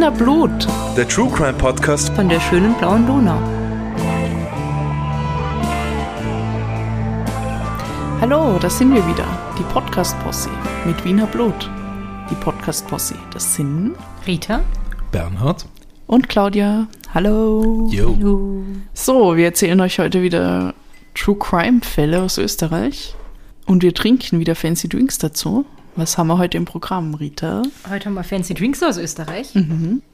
Wiener Blut Der True Crime Podcast von der schönen blauen Donau. Hallo, da sind wir wieder, die Podcast-Posse mit Wiener Blut. Die Podcast-Posse, das sind Rita? Bernhard. und Claudia. Hallo. Yo. So, wir erzählen euch heute wieder True Crime-Fälle aus Österreich. Und wir trinken wieder Fancy Drinks dazu. Was haben wir heute im Programm, Rita? Heute haben wir Fancy Drinks aus Österreich,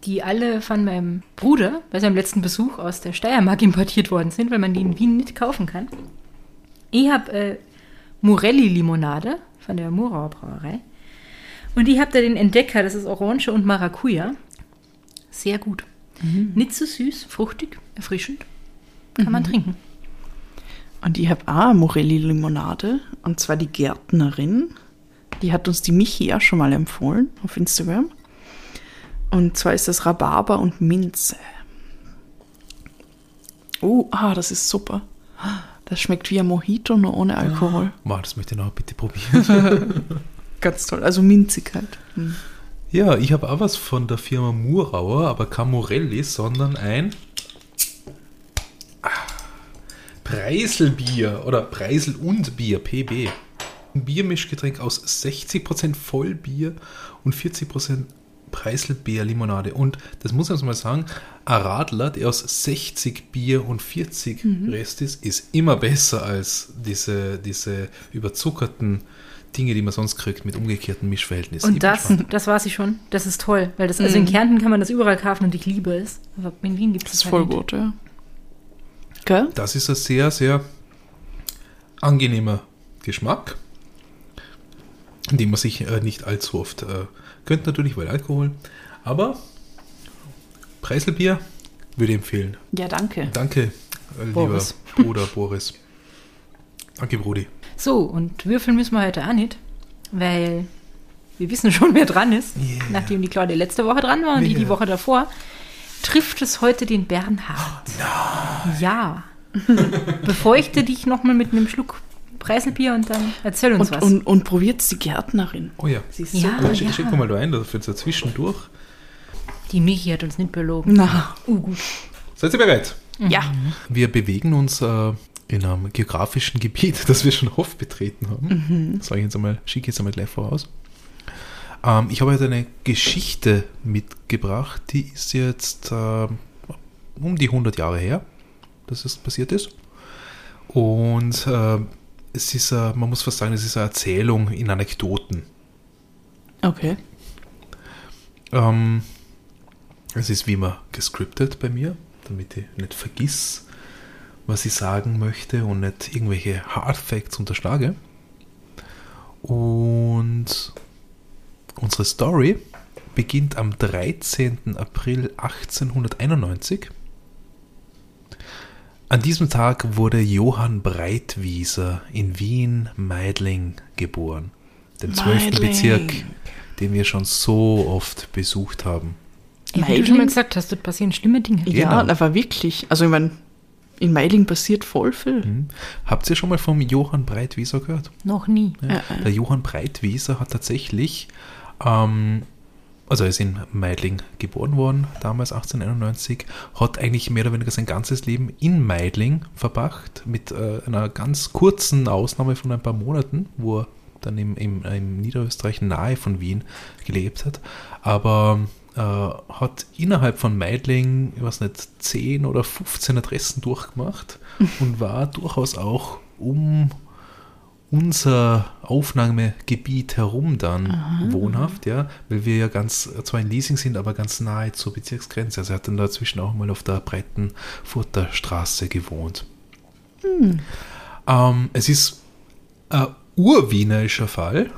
die alle von meinem Bruder bei seinem letzten Besuch aus der Steiermark importiert worden sind, weil man die in Wien nicht kaufen kann. Ich habe äh, Morelli-Limonade von der Murauer Brauerei. Und ich habe da den Entdecker, das ist Orange und Maracuja. Sehr gut. Nicht zu süß, fruchtig, erfrischend. Kann man trinken. Und ich habe auch Morelli-Limonade. Und zwar die Gärtnerin. Die hat uns die Michi auch schon mal empfohlen auf Instagram. Und zwar ist das Rhabarber und Minze. Oh, ah, das ist super. Das schmeckt wie ein Mojito, nur ohne Alkohol. Wow, das möchte ich noch bitte probieren. Ganz toll. Also minzig halt. Hm. ja, ich habe auch was von der Firma Murauer, aber kein Morelli, sondern ein ah, Preiselbier oder Preisel und Bier, PB. Ein Biermischgetränk aus 60% Vollbier und 40% Preiselbeer-Limonade. Und das muss man jetzt mal sagen, ein Radler, der aus 60 Bier und 40 Rest ist, ist immer besser als diese, diese überzuckerten Dinge, die man sonst kriegt mit umgekehrten Mischverhältnissen. Und das, das weiß ich schon. Das ist toll. Weil das, also in Kärnten kann man das überall kaufen und ich liebe es. Aber in Wien gibt es Das ist voll gut, ja. Gell? Das ist ein sehr, sehr angenehmer Geschmack, den man sich äh, nicht allzu oft äh, gönnt, natürlich, weil Alkohol. Aber Preiselbier würde ich empfehlen. Ja, danke. Danke, äh, Boris. lieber Bruder Boris. Danke, Brudi. So, und würfeln müssen wir heute auch nicht, weil wir wissen schon, wer dran ist. Yeah. Nachdem die Claudia letzte Woche dran war und die die Yeah. Woche davor, trifft es heute den Bernhard. Ja. Befeuchte dich nochmal mit einem Schluck Preiselbier und dann erzähl uns Und, was. und, und probiert's die Gärtnerin. Oh ja. Sie ist Ja. so Ja, schick, mal da ein, dafür so zwischendurch. die Michi hat uns nicht belogen. Na, Uh, gut. Seid ihr bereit? ja. Wir bewegen uns äh, in einem geografischen Gebiet, das wir schon oft betreten haben. Das sage ich jetzt einmal, schicke jetzt einmal gleich voraus. Ähm, ich habe heute eine Geschichte mitgebracht, die ist jetzt äh, um die 100 Jahre her, dass es passiert ist. Und äh, es ist, äh, man muss fast sagen, es ist eine Erzählung in Anekdoten. Okay. Ähm, es ist wie immer gescriptet bei mir, damit ich nicht vergiss, was ich sagen möchte und nicht irgendwelche Hard Facts unterschlage. Und unsere Story beginnt am 13. April 1891. An diesem Tag wurde Johann Breitwieser in Wien-Meidling geboren, dem 12. Meidling. Bezirk, den wir schon so oft besucht haben. Ja, wie du Meidling? schon mal gesagt hast, dort passieren schlimme Dinge. Ja, Genau. aber wirklich. Also ich meine, in Meidling passiert voll viel. Hm. Habt ihr schon mal vom Johann Breitwieser gehört? Noch nie. Ja. Der Johann Breitwieser hat tatsächlich, ähm, also er ist in Meidling geboren worden, damals 1891, hat eigentlich mehr oder weniger sein ganzes Leben in Meidling verbracht, mit äh, einer ganz kurzen Ausnahme von ein paar Monaten, wo er dann im, im, im Niederösterreich nahe von Wien gelebt hat. Aber äh, hat innerhalb von Meidling, ich weiß nicht, 10 oder 15 Adressen durchgemacht und war durchaus auch um unser Aufnahmegebiet herum dann wohnhaft, ja, weil wir ja ganz, zwar in Leasing sind, aber ganz nahe zur Bezirksgrenze. Also er hat dann dazwischen auch mal auf der Breitenfurter Straße gewohnt. Ähm, es ist ein urwienerischer Fall.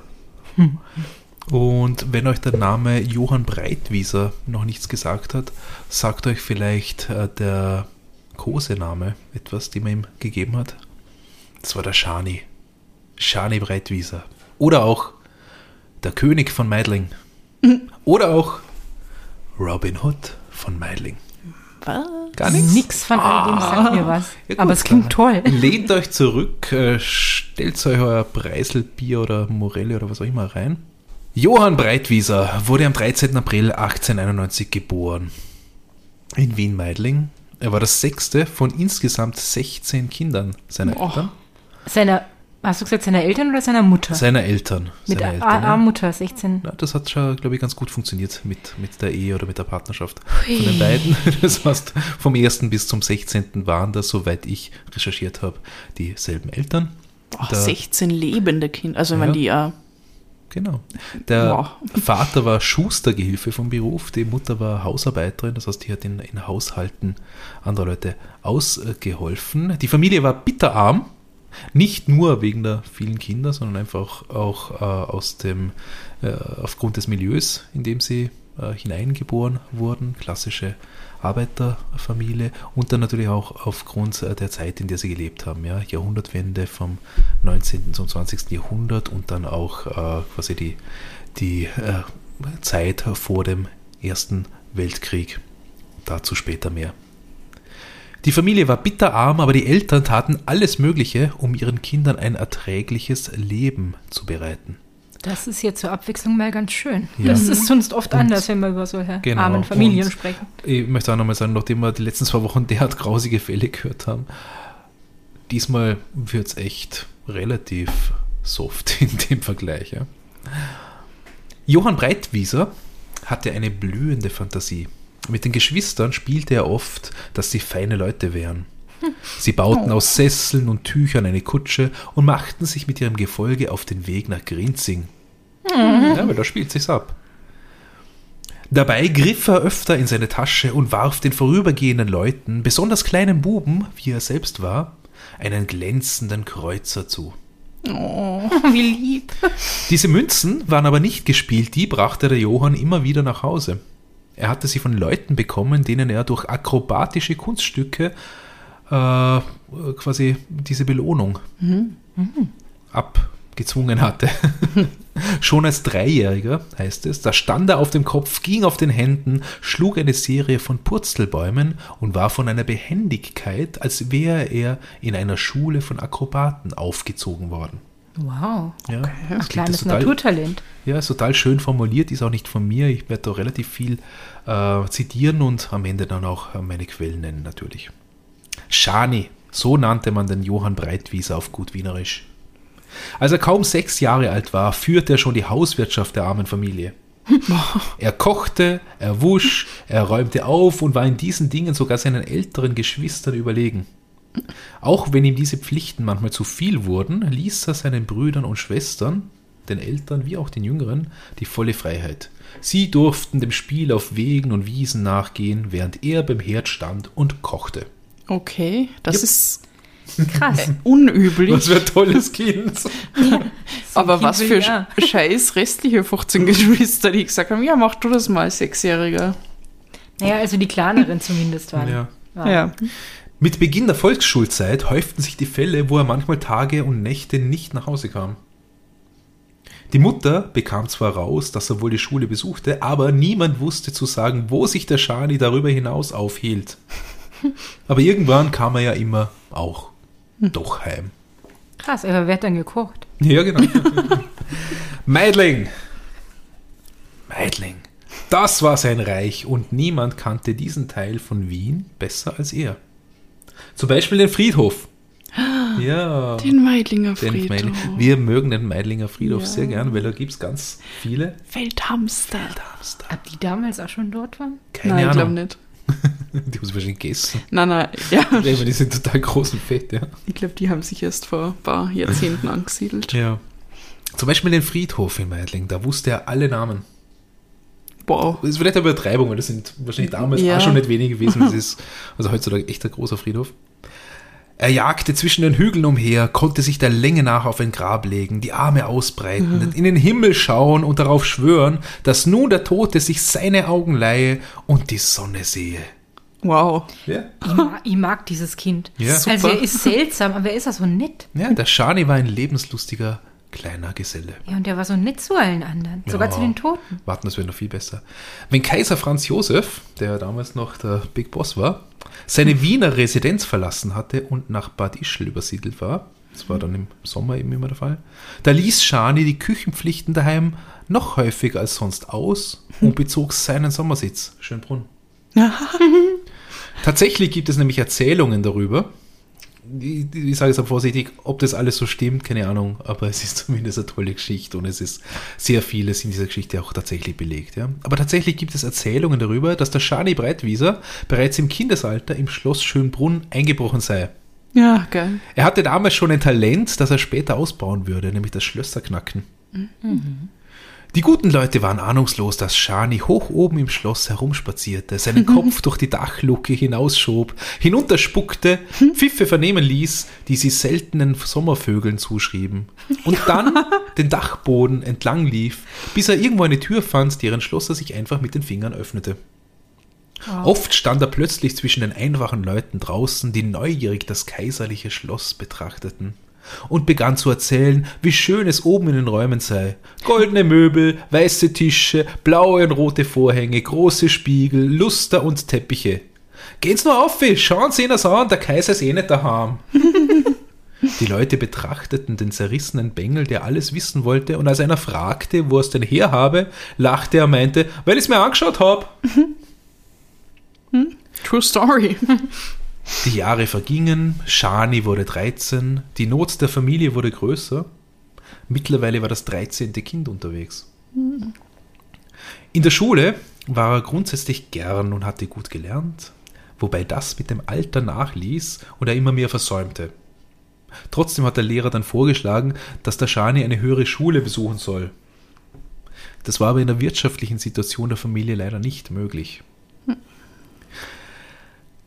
Und wenn euch der Name Johann Breitwieser noch nichts gesagt hat, sagt euch vielleicht äh, der Kosename etwas, den man ihm gegeben hat. Das war der Schani. Schani Breitwieser. Oder auch der König von Meidling. Oder auch Robin Hood von Meidling. Was? Gar nichts? Nix von all dem sagt mir was. Ja, gut, Aber es klingt toll. Lehnt euch zurück, äh, stellt euch euer Preiselbier oder Morelli oder was auch immer rein. Johann Breitwieser wurde am 13. April 1891 geboren. In Wien-Meidling. Er war das sechste von insgesamt 16 Kindern seiner Oh. Eltern. Seiner, hast du gesagt, seiner Eltern oder seiner Mutter? Seiner Eltern. Mit seiner A- Eltern, ja. A-Mutter, 16. Ja, das hat schon, glaube ich, ganz gut funktioniert mit, mit der Ehe oder mit der Partnerschaft von den beiden. Das heißt, vom 1. bis zum 16. waren das, soweit ich recherchiert habe, dieselben Eltern. Boah, Der- 16 lebende Kinder. Also wenn Ja. man die ja. Genau. Der Wow. Vater war Schustergehilfe vom Beruf, die Mutter war Hausarbeiterin, das heißt, die hat in, in Haushalten anderer Leute ausgeholfen. Die Familie war bitterarm, nicht nur wegen der vielen Kinder, sondern einfach auch äh, aus dem, äh, aufgrund des Milieus, in dem sie äh, hineingeboren wurden, klassische Arbeiterfamilie und dann natürlich auch aufgrund äh, der Zeit, in der sie gelebt haben, ja, Jahrhundertwende vom 19. zum 20. Jahrhundert und dann auch äh, quasi die, die äh, Zeit vor dem Ersten Weltkrieg. Dazu später mehr. Die Familie war bitterarm, aber die Eltern taten alles Mögliche, um ihren Kindern ein erträgliches Leben zu bereiten. Das ist jetzt zur Abwechslung mal ganz schön. Ja. Das ist sonst oft anders, wenn wir über solche Genau. armen Familien Und- sprechen. Ich möchte auch nochmal sagen, nachdem wir die letzten zwei Wochen derart grausige Fälle gehört haben, diesmal wird es echt relativ soft in dem Vergleich. Ja. Johann Breitwieser hatte eine blühende Fantasie. Mit den Geschwistern spielte er oft, dass sie feine Leute wären. Sie bauten aus Sesseln und Tüchern eine Kutsche und machten sich mit ihrem Gefolge auf den Weg nach Grinzing. Ja, weil da spielt sich's ab. Dabei griff er öfter in seine Tasche und warf den vorübergehenden Leuten, besonders kleinen Buben, wie er selbst war, einen glänzenden Kreuzer zu. Oh, wie lieb. Diese Münzen waren aber nicht gespielt, die brachte der Johann immer wieder nach Hause. Er hatte sie von Leuten bekommen, denen er durch akrobatische Kunststücke äh, quasi diese Belohnung abgezwungen hatte. Schon als Dreijähriger, heißt es, da stand er auf dem Kopf, ging auf den Händen, schlug eine Serie von Purzelbäumen und war von einer Behendigkeit, als wäre er in einer Schule von Akrobaten aufgezogen worden. Wow. Ja, Ein kleines total- Naturtalent. ja, ist total schön formuliert, ist auch nicht von mir. Ich werde da relativ viel äh, zitieren und am Ende dann auch äh, meine Quellen nennen natürlich. Schani, so nannte man den Johann Breitwieser auf gut Wienerisch. Als er kaum sechs Jahre alt war, führte er schon die Hauswirtschaft der armen Familie. Er kochte, er wusch, er räumte auf und war in diesen Dingen sogar seinen älteren Geschwistern überlegen. Auch wenn ihm diese Pflichten manchmal zu viel wurden, ließ er seinen Brüdern und Schwestern, den Älteren wie auch den Jüngeren, die volle Freiheit. Sie durften dem Spiel auf Wegen und Wiesen nachgehen, während er beim Herd stand und kochte. Okay, das Yep. ist Krass. unüblich. für ein tolles Kind. aber Kind was für ja. sch- scheiß restliche 15 Geschwister, die gesagt haben, ja, mach du das mal, Sechsjähriger. Naja, also die kleineren zumindest waren. Ja. waren. Ja. Mit Beginn der Volksschulzeit häuften sich die Fälle, wo er manchmal Tage und Nächte nicht nach Hause kam. Die Mutter bekam zwar raus, dass er wohl die Schule besuchte, aber niemand wusste zu sagen, wo sich der Schani darüber hinaus aufhielt. Aber irgendwann kam er ja immer auch doch heim. Krass, aber wer hat dann gekocht? Ja, genau. Meidling. Meidling. Das war sein Reich und niemand kannte diesen Teil von Wien besser als er. Zum Beispiel den Friedhof. Ja. Den Meidlinger den Friedhof. Meidling. Wir mögen den Meidlinger Friedhof Ja. sehr gern, weil da gibt es ganz viele. Feldhamster. Hamster. Ob die damals auch schon dort waren? Keine Nein, ich glaube Ahnung. nicht. Die haben sie wahrscheinlich gegessen. Nein, nein, ja. Ja, die sind total groß und fett, ja. Ich glaube, die haben sich erst vor ein paar Jahrzehnten angesiedelt. ja. Zum Beispiel den Friedhof in Meidling, da wusste er alle Namen. Wow. Das ist vielleicht eine Übertreibung, weil das sind wahrscheinlich damals Ja. auch schon nicht wenige gewesen. Das ist also heutzutage echt ein großer Friedhof. Er jagte zwischen den Hügeln umher, konnte sich der Länge nach auf ein Grab legen, die Arme ausbreiten, in den Himmel schauen und darauf schwören, dass nun der Tote sich seine Augen leihe und die Sonne sehe. Wow. Ja, Ich mag, ich mag dieses Kind. Ja. Also er ist seltsam, aber er ist auch so nett. ja der Schani war ein lebenslustiger kleiner Geselle. Ja, und der war so nett zu allen anderen. Sogar Ja. zu den Toten. Warten, das wäre noch viel besser. Wenn Kaiser Franz Josef, der damals noch der Big Boss war, seine Wiener Residenz verlassen hatte und nach Bad Ischl übersiedelt war, Das war dann im Sommer eben immer der Fall. Da ließ Schani die Küchenpflichten daheim noch häufiger als sonst aus und bezog seinen Sommersitz, Schönbrunn. Tatsächlich gibt es nämlich Erzählungen darüber. Ich, ich sage jetzt aber vorsichtig, ob das alles so stimmt, keine Ahnung, aber es ist zumindest eine tolle Geschichte und es ist sehr vieles in dieser Geschichte auch tatsächlich belegt. Ja. Aber tatsächlich gibt es Erzählungen darüber, dass der Schani Breitwieser bereits im Kindesalter im Schloss Schönbrunn eingebrochen sei. Ja, geil. Er hatte damals schon ein Talent, das er später ausbauen würde, nämlich das Schlösserknacken. Die guten Leute waren ahnungslos, dass Schani hoch oben im Schloss herumspazierte, seinen Kopf durch die Dachluke hinausschob, hinunterspuckte, Pfiffe vernehmen ließ, die sie seltenen Sommervögeln zuschrieben, und dann den Dachboden entlang lief, bis er irgendwo eine Tür fand, deren Schloss er sich einfach mit den Fingern öffnete. Oft stand er plötzlich zwischen den einfachen Leuten draußen, die neugierig das kaiserliche Schloss betrachteten, und begann zu erzählen, wie schön es oben in den Räumen sei. Goldene Möbel, weiße Tische, blaue und rote Vorhänge, große Spiegel, Luster und Teppiche. Geht's nur auf, schauen Sie ihn das an, der Kaiser ist eh nicht daheim. Die Leute betrachteten den zerrissenen Bengel, der alles wissen wollte, und als einer fragte, wo er es denn her habe, lachte er und meinte, weil ich es mir angeschaut hab. True Story. Die Jahre vergingen, Shani wurde 13, die Not der Familie wurde größer. Mittlerweile war das 13. Kind unterwegs. In der Schule war er grundsätzlich gern und hatte gut gelernt, wobei das mit dem Alter nachließ und er immer mehr versäumte. Trotzdem hat der Lehrer dann vorgeschlagen, dass der Shani eine höhere Schule besuchen soll. Das war aber in der wirtschaftlichen Situation der Familie leider nicht möglich.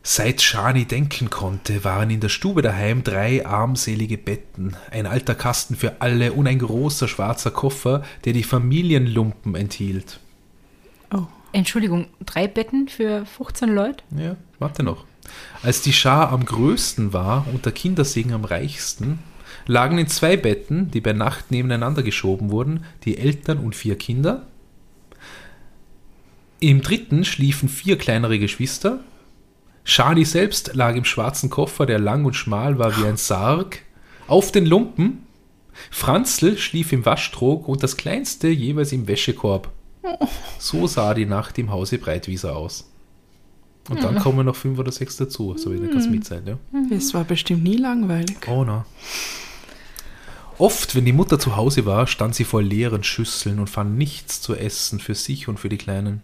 Seit Shani denken konnte, waren in der Stube daheim drei armselige Betten, ein alter Kasten für alle und ein großer schwarzer Koffer, der die Familienlumpen enthielt. Oh. Entschuldigung, drei Betten für 15 Leute? Ja, warte noch. Als die Schar am größten war und der Kindersegen am reichsten, lagen in zwei Betten, die bei Nacht nebeneinander geschoben wurden, die Eltern und vier Kinder. Im dritten schliefen vier kleinere Geschwister. Shani selbst lag im schwarzen Koffer, der lang und schmal war wie ein Sarg, auf den Lumpen. Franzl schlief im Waschtrog und das Kleinste jeweils im Wäschekorb. So sah die Nacht im Hause Breitwieser aus. Und dann kommen noch fünf oder sechs dazu, so wie eine Kosmitzeit, ja. Es war bestimmt nie langweilig. Oh na. Oft, wenn die Mutter zu Hause war, stand sie vor leeren Schüsseln und fand nichts zu essen für sich und für die Kleinen.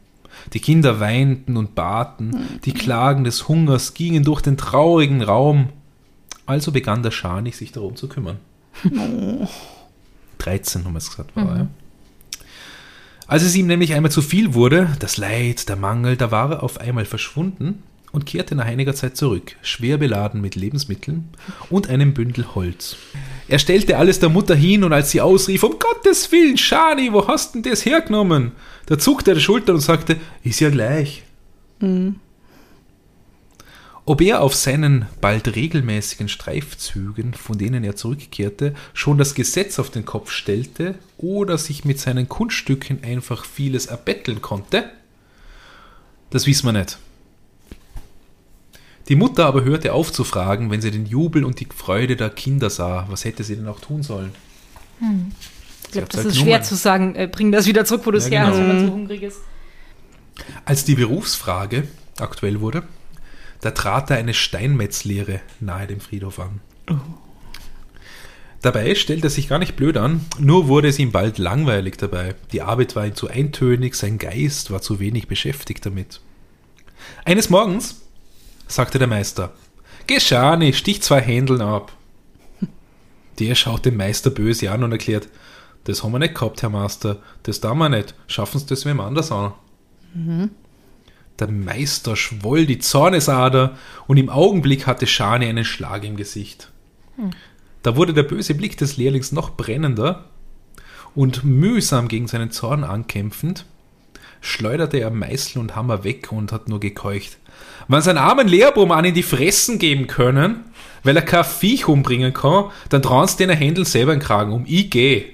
Die Kinder weinten und baten, die Klagen des Hungers gingen durch den traurigen Raum. Also begann der Scharnich sich darum zu kümmern. 13, haben wir es gesagt, war er. Ja? Als es ihm nämlich einmal zu viel wurde, das Leid, der Mangel, da war er auf einmal verschwunden und kehrte nach einiger Zeit zurück, schwer beladen mit Lebensmitteln und einem Bündel Holz. Er stellte alles der Mutter hin und als sie ausrief, um Gottes Willen, Shani, wo hast denn das hergenommen? Da zuckte er die Schultern und sagte, ist ja gleich. Ob er auf seinen bald regelmäßigen Streifzügen, von denen er zurückkehrte, schon das Gesetz auf den Kopf stellte oder sich mit seinen Kunststücken einfach vieles erbetteln konnte, das wissen wir nicht. Die Mutter aber hörte auf zu fragen, wenn sie den Jubel und die Freude der Kinder sah. Was hätte sie denn auch tun sollen? Ich glaube, das halt ist schwer zu sagen, äh, bring das wieder zurück, wo du es Ja, her hast, genau. wenn man so hungrig ist. Als die Berufsfrage aktuell wurde, da trat er eine Steinmetzlehre nahe dem Friedhof an. Dabei stellte er sich gar nicht blöd an, nur wurde es ihm bald langweilig dabei. Die Arbeit war ihm zu eintönig, sein Geist war zu wenig beschäftigt damit. Eines Morgens sagte der Meister, Geh Schani, stich zwei Händeln ab. Der schaut den Meister böse an und erklärt, das haben wir nicht gehabt, Herr Meister, das tun wir nicht, schaffen Sie das wem anders an. Der Meister schwoll die Zornesader und im Augenblick hatte Schani einen Schlag im Gesicht. Da wurde der böse Blick des Lehrlings noch brennender und mühsam gegen seinen Zorn ankämpfend, schleuderte er Meißel und Hammer weg und hat nur gekeucht. Wenn sie einen armen Lehrbuben an in die Fressen geben können, weil er kein Viech umbringen kann, dann trauen sie den Händel selber in den Kragen um. Ich geh.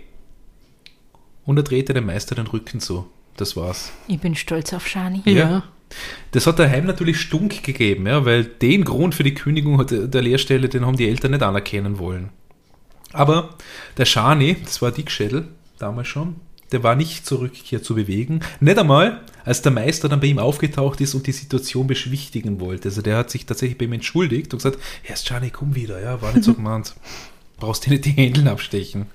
Und er drehte dem Meister den Rücken zu. Das war's. Ich bin stolz auf Shani. Ja. Das hat daheim natürlich Stunk gegeben, ja, weil den Grund für die Kündigung der Lehrstelle, den haben die Eltern nicht anerkennen wollen. Aber der Schani, das war Dickschädel, damals schon, der war nicht zur Rückkehr zu bewegen. Nicht einmal, als der Meister dann bei ihm aufgetaucht ist und die Situation beschwichtigen wollte. Also der hat sich tatsächlich bei ihm entschuldigt und gesagt, erst Schani, komm wieder, ja, war nicht so gemeint. Brauchst dir nicht die Händeln abstechen.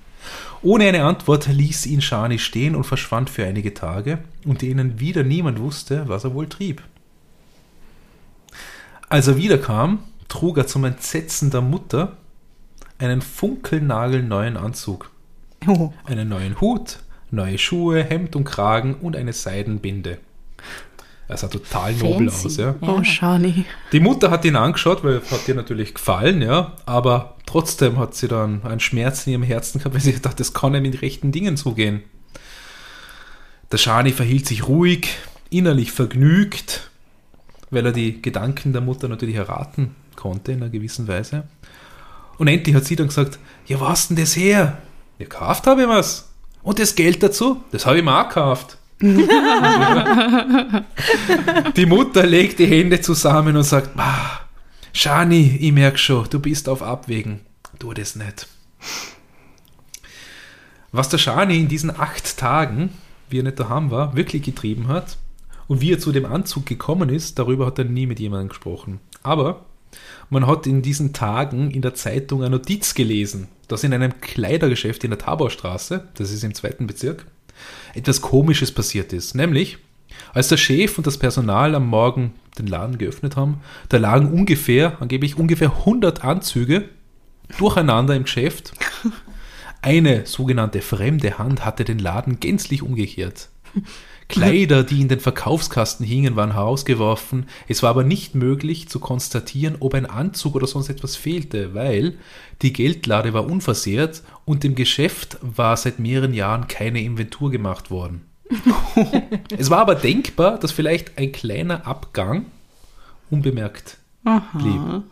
Ohne eine Antwort ließ ihn Schani stehen und verschwand für einige Tage, unter denen wieder niemand wusste, was er wohl trieb. Als er wiederkam, trug er zum Entsetzen der Mutter einen funkelnagelneuen Anzug, Oh. einen neuen Hut, neue Schuhe, Hemd und Kragen und eine Seidenbinde. Er sah total nobel Fancy. aus, ja. Ja. Oh, Shani. Die Mutter hat ihn angeschaut, weil hat ihr natürlich gefallen, ja, aber trotzdem hat sie dann einen Schmerz in ihrem Herzen gehabt, weil sie dachte, das kann ja mit rechten Dingen zugehen. Der Schani verhielt sich ruhig, innerlich vergnügt, weil er die Gedanken der Mutter natürlich erraten konnte in einer gewissen Weise. Und endlich hat sie dann gesagt, ja, was denn das her? Ja, gekauft habe ich was. Und das Geld dazu, das habe ich mir auch gekauft. Die Mutter legt die Hände zusammen und sagt, ah, Shani, ich merke schon, du bist auf Abwägen. Tu das nicht. Was der Shani in diesen acht Tagen, wie er nicht daheim war, wirklich getrieben hat und wie er zu dem Anzug gekommen ist, darüber hat er nie mit jemandem gesprochen. Aber man hat in diesen Tagen in der Zeitung eine Notiz gelesen, dass in einem Kleidergeschäft in der Tabaustraße, das ist im zweiten Bezirk, etwas Komisches passiert ist. Nämlich, als der Chef und das Personal am Morgen den Laden geöffnet haben, da lagen ungefähr, angeblich ungefähr 100 Anzüge durcheinander im Geschäft. Eine sogenannte fremde Hand hatte den Laden gänzlich umgekehrt. Kleider, die in den Verkaufskasten hingen, waren herausgeworfen. Es war aber nicht möglich zu konstatieren, ob ein Anzug oder sonst etwas fehlte, weil die Geldlade war unversehrt und dem Geschäft war seit mehreren Jahren keine Inventur gemacht worden. es war aber denkbar, dass vielleicht ein kleiner Abgang unbemerkt blieb.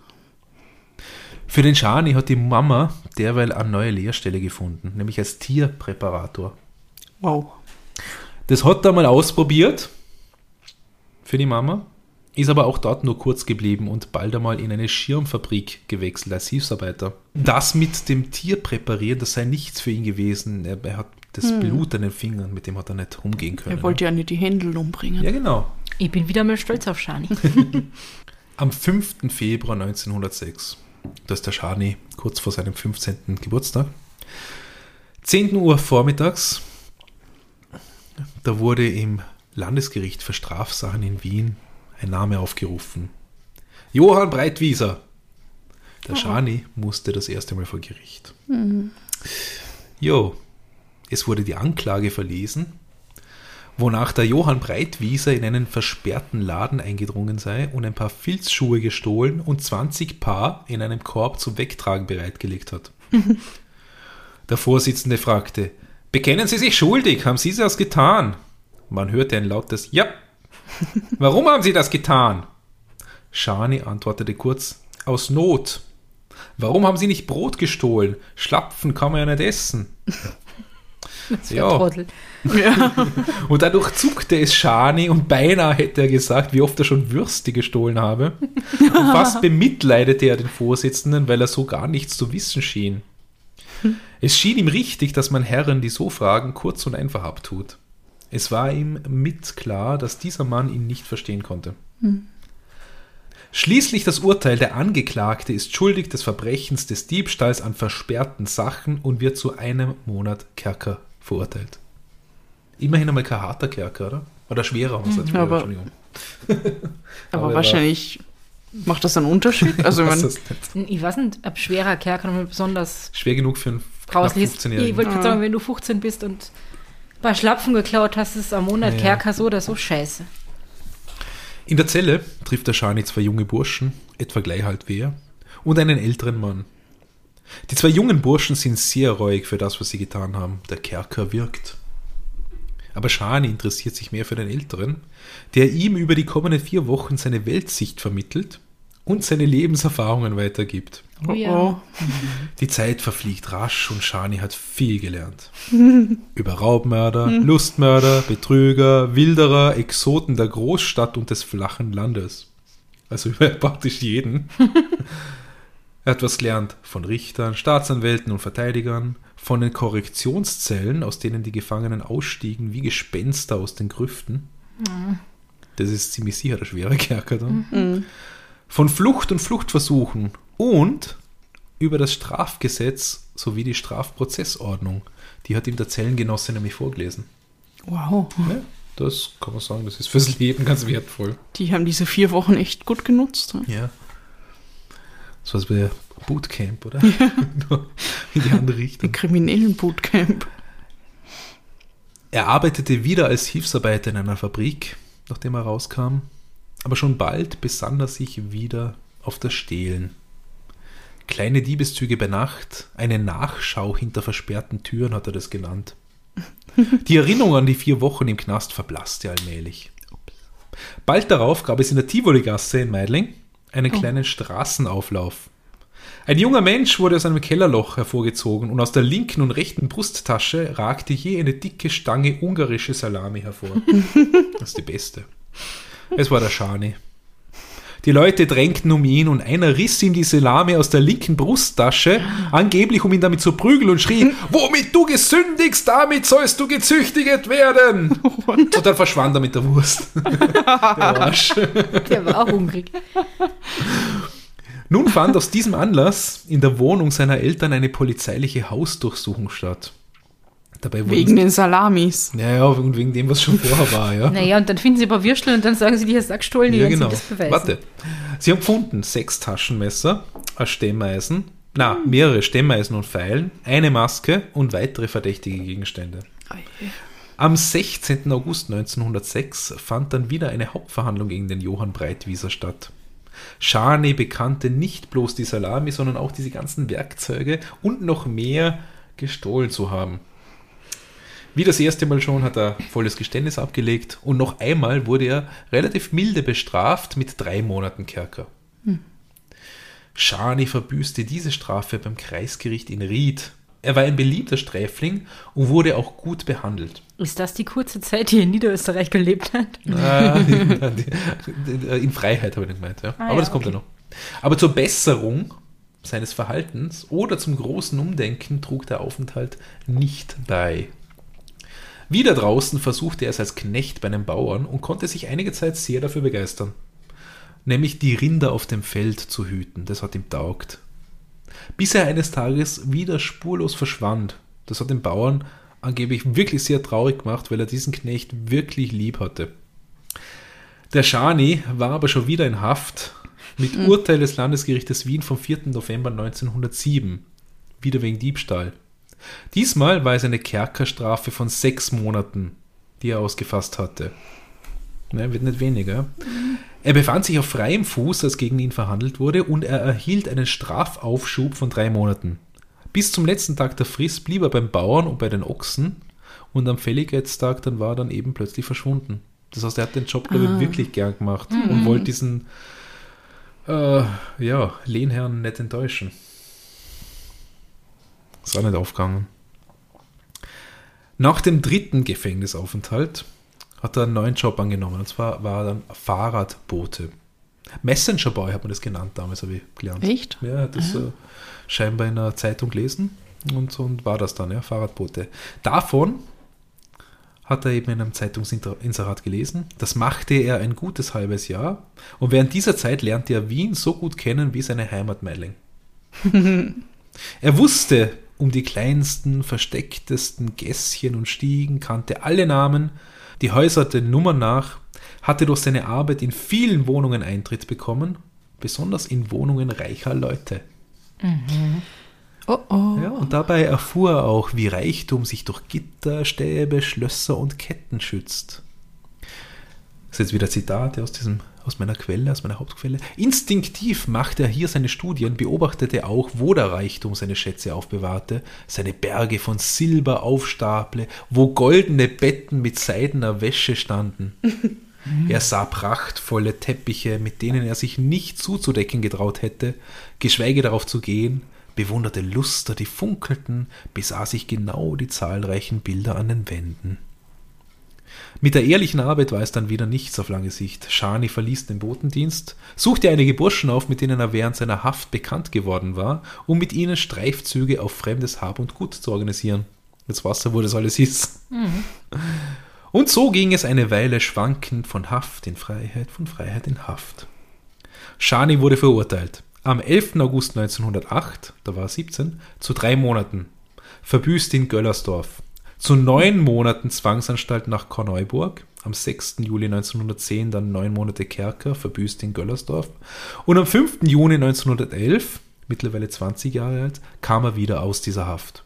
Für den Schani hat die Mama derweil eine neue Lehrstelle gefunden, nämlich als Tierpräparator. Wow. Das hat er mal ausprobiert für die Mama, ist aber auch dort nur kurz geblieben und bald einmal in eine Schirmfabrik gewechselt als Hilfsarbeiter. Das mit dem Tierpräparieren, das sei nichts für ihn gewesen. Er, er hat das Blut an den Fingern, mit dem hat er nicht umgehen können. Er wollte ja nicht die Händel umbringen. ja, genau. Ich bin wieder mal stolz auf Shani. Am 5. Februar 1906, das ist der Schani kurz vor seinem 15. Geburtstag, 10 Uhr vormittags, da wurde im Landesgericht für Strafsachen in Wien ein Name aufgerufen. Johann Breitwieser. Der Schani musste das erste Mal vor Gericht. Jo, es wurde die Anklage verlesen, wonach der Johann Breitwieser in einen versperrten Laden eingedrungen sei und ein paar Filzschuhe gestohlen und 20 Paar in einem Korb zum Wegtragen bereitgelegt hat. Der Vorsitzende fragte, bekennen Sie sich schuldig, haben Sie das getan? Man hörte ein lautes Ja. Warum haben Sie das getan? Schani antwortete kurz, aus Not. Warum haben Sie nicht Brot gestohlen? Schlapfen kann man ja nicht essen. Das Ja. Trottel. Und dadurch zuckte es Schani und beinahe hätte er gesagt, wie oft er schon Würste gestohlen habe. Und fast bemitleidete er den Vorsitzenden, weil er so gar nichts zu wissen schien. Es schien ihm richtig, dass man Herren, die so fragen, kurz und einfach abtut. Es war ihm mit klar, dass dieser Mann ihn nicht verstehen konnte. Schließlich das Urteil, der Angeklagte ist schuldig des Verbrechens des Diebstahls an versperrten Sachen und wird zu einem Monat Kerker verurteilt. Immerhin einmal kein harter Kerker, oder? Oder schwerer, heißt schwerer, aber- Entschuldigung. Aber Aber er wahrscheinlich macht das einen Unterschied. Also, ich das? Ich weiß nicht, ob schwerer Kerker noch besonders Schwer genug für einen 15-Jährigen. Ich wollte gerade sagen, wenn du 15 bist und ein paar Schlapfen geklaut hast, ist am Monat Ja. Kerker so oder so scheiße. In der Zelle trifft der Schani zwei junge Burschen, etwa gleich alt wie er, und einen älteren Mann. Die zwei jungen Burschen sind sehr reuig für das, was sie getan haben. Der Kerker wirkt. Aber Schani interessiert sich mehr für den Älteren, der ihm über die kommenden vier Wochen seine Weltsicht vermittelt und seine Lebenserfahrungen weitergibt. Oh, Ja. oh. Die Zeit verfliegt rasch und Shani hat viel gelernt. Über Raubmörder, Lustmörder, Betrüger, Wilderer, Exoten der Großstadt und des flachen Landes. Also über praktisch jeden. Er hat was gelernt von Richtern, Staatsanwälten und Verteidigern, von den Korrektionszellen, aus denen die Gefangenen ausstiegen wie Gespenster aus den Grüften. Das ist ziemlich sicher der schwere Kerker dann. Von Flucht und Fluchtversuchen und über das Strafgesetz sowie die Strafprozessordnung. Die hat ihm der Zellengenosse nämlich vorgelesen. Wow. Ja, das kann man sagen, das ist fürs Leben ganz wertvoll. Die haben diese vier Wochen echt gut genutzt. ne? Ja. Das war so wie Bootcamp, oder? Nur In die andere Richtung. Ein kriminellen Bootcamp. Er arbeitete wieder als Hilfsarbeiter in einer Fabrik, nachdem er rauskam. Aber schon bald besann er sich wieder auf das Stehlen. Kleine Diebeszüge bei Nacht, eine Nachschau hinter versperrten Türen hat er das genannt. Die Erinnerung an die vier Wochen im Knast verblasste allmählich. Bald darauf gab es in der Tivoli-Gasse in Meidling einen kleinen Straßenauflauf. Ein junger Mensch wurde aus einem Kellerloch hervorgezogen und aus der linken und rechten Brusttasche ragte je eine dicke Stange ungarische Salami hervor. Das ist die beste. Es war der Schani. Die Leute drängten um ihn und einer riss ihm die Salami aus der linken Brusttasche, angeblich um ihn damit zu prügeln und schrie, womit du gesündigst, damit sollst du gezüchtiget werden. Und dann verschwand er mit der Wurst. der Arsch. Der war auch hungrig. Nun fand aus diesem Anlass in der Wohnung seiner Eltern eine polizeiliche Hausdurchsuchung statt. Dabei Wegen den Salamis. ja, ja, und wegen dem, was schon vorher war, ja. Naja, und dann finden sie ein paar Würstel und dann sagen sie, die hast du gestohlen, die Ja, genau. sie das beweisen. Warte. Sie haben gefunden sechs Taschenmesser, ein Stemmeisen, na, mehrere Stemmeisen und Pfeilen, eine Maske und weitere verdächtige Gegenstände. Am 16. August 1906 fand dann wieder eine Hauptverhandlung gegen den Johann Breitwieser statt. Scharney bekannte nicht bloß die Salami, sondern auch diese ganzen Werkzeuge und noch mehr gestohlen zu haben. Wie das erste Mal schon hat er volles Geständnis abgelegt und noch einmal wurde er relativ milde bestraft mit drei Monaten Kerker. Scharney verbüßte diese Strafe beim Kreisgericht in Ried. Er war ein beliebter Sträfling und wurde auch gut behandelt. Ist das die kurze Zeit, die er in Niederösterreich gelebt hat? Ah, in Freiheit habe ich nicht gemeint, ja. Ah, Aber ja, das kommt ja okay. noch. Aber zur Besserung seines Verhaltens oder zum großen Umdenken trug der Aufenthalt nicht bei. Wieder draußen versuchte er es als Knecht bei einem Bauern und konnte sich einige Zeit sehr dafür begeistern. Nämlich die Rinder auf dem Feld zu hüten. Das hat ihm taugt. Bis er eines Tages wieder spurlos verschwand. Das hat den Bauern angeblich wirklich sehr traurig gemacht, weil er diesen Knecht wirklich lieb hatte. Der Schani war aber schon wieder in Haft mit Urteil des Landesgerichtes Wien vom 4. November 1907. Wieder wegen Diebstahl. Diesmal war es eine Kerkerstrafe von sechs Monaten, die er ausgefasst hatte. Ne, wird nicht weniger. Er befand sich auf freiem Fuß, als gegen ihn verhandelt wurde, und er erhielt einen Strafaufschub von drei Monaten. Bis zum letzten Tag der Frist blieb er beim Bauern und bei den Ochsen und am Fälligkeitstag dann war er dann eben plötzlich verschwunden. Das heißt, er hat den Job, glaube ich, wirklich gern gemacht und wollte diesen äh, ja, Lehnherrn nicht enttäuschen. Ist auch nicht aufgegangen. Nach dem dritten Gefängnisaufenthalt hat er einen neuen Job angenommen. Und zwar war er dann Fahrradbote. Messenger Boy hat man das genannt damals, habe ich gelernt. Echt? Ja, er hat das äh, scheinbar in einer Zeitung gelesen und, und war das dann, ja, Fahrradbote. Davon hat er eben in einem Zeitungsinserat gelesen. Das machte er ein gutes halbes Jahr und während dieser Zeit lernte er Wien so gut kennen wie seine Heimat Meiling. er wusste um die kleinsten, verstecktesten Gässchen und Stiegen, kannte alle Namen, die Häuser den Nummern nach, hatte durch seine Arbeit in vielen Wohnungen Eintritt bekommen, besonders in Wohnungen reicher Leute. Oh oh. Ja, und dabei erfuhr er auch, wie Reichtum sich durch Gitter, Stäbe, Schlösser und Ketten schützt. Das ist jetzt wieder Zitate aus, diesem, aus meiner Quelle, aus meiner Hauptquelle. Instinktiv machte er hier seine Studien, beobachtete auch, wo der Reichtum seine Schätze aufbewahrte, seine Berge von Silber aufstaple, wo goldene Betten mit seidener Wäsche standen. Er sah prachtvolle Teppiche, mit denen er sich nicht zuzudecken getraut hätte, geschweige darauf zu gehen, bewunderte Luster, die funkelten, besah sich genau die zahlreichen Bilder an den Wänden. Mit der ehrlichen Arbeit war es dann wieder nichts auf lange Sicht. Shani verließ den Botendienst, suchte einige Burschen auf, mit denen er während seiner Haft bekannt geworden war, um mit ihnen Streifzüge auf fremdes Hab und Gut zu organisieren. Jetzt weißt du, wo das alles ist. Und so ging es eine Weile schwankend von Haft in Freiheit, von Freiheit in Haft. Shani wurde verurteilt. Am 11. August 1908, da war er 17, zu drei Monaten. Verbüßt in Göllersdorf. Zu neun Monaten Zwangsanstalt nach Korneuburg. Am 6. Juli 1910 dann neun Monate Kerker, verbüßt in Göllersdorf. Und am 5. Juni 1911, mittlerweile 20 Jahre alt, kam er wieder aus dieser Haft.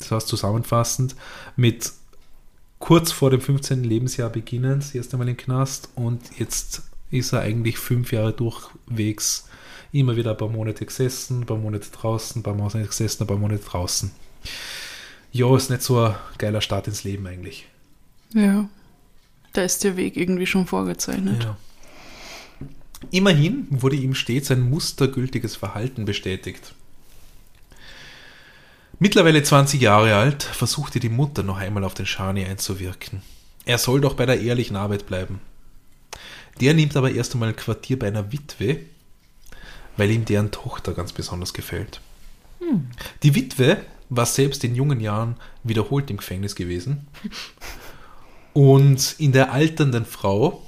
Das heißt zusammenfassend mit kurz vor dem 15. Lebensjahr beginnend, das erste Mal im Knast und jetzt ist er eigentlich fünf Jahre durchwegs immer wieder ein paar Monate gesessen, ein paar Monate draußen, ein paar Monate gesessen, ein paar Monate draußen. Ja, ist nicht so ein geiler Start ins Leben eigentlich. Ja. Da ist der Weg irgendwie schon vorgezeichnet. Ja. Immerhin wurde ihm stets ein mustergültiges Verhalten bestätigt. Mittlerweile 20 Jahre alt, versuchte die Mutter noch einmal auf den Shani einzuwirken. Er soll doch bei der ehrlichen Arbeit bleiben. Der nimmt aber erst einmal ein Quartier bei einer Witwe, weil ihm deren Tochter ganz besonders gefällt. Die Witwe war selbst in jungen Jahren wiederholt im Gefängnis gewesen. Und in der alternden Frau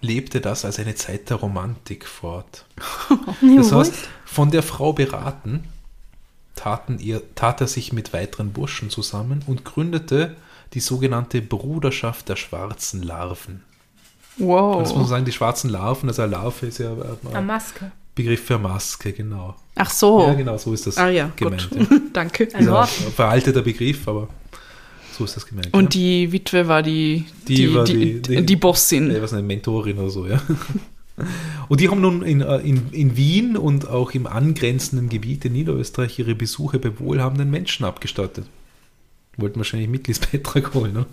lebte das als eine Zeit der Romantik fort. Das heißt, von der Frau beraten, taten ihr, tat er sich mit weiteren Burschen zusammen und gründete die sogenannte Bruderschaft der schwarzen Larven. Wow. Das muss man sagen, die schwarzen Larven, also eine Larve ist ja Eine ein Maske. Begriff für Maske, genau. Ach so. Ja, genau, so ist das Ah ja, gemeint. gut. Ja. Danke. Ein Wort. veralteter Begriff, aber so ist das gemeint. Und die Witwe war die, Die die, war die, die- die, die- Bossin. ja, was eine Mentorin oder so, ja. Und die haben nun in, äh, in, in Wien und auch im angrenzenden Gebiet in Niederösterreich ihre Besuche bei wohlhabenden Menschen abgestattet. Wollten wahrscheinlich Mitgliedsbeitrag holen, ne?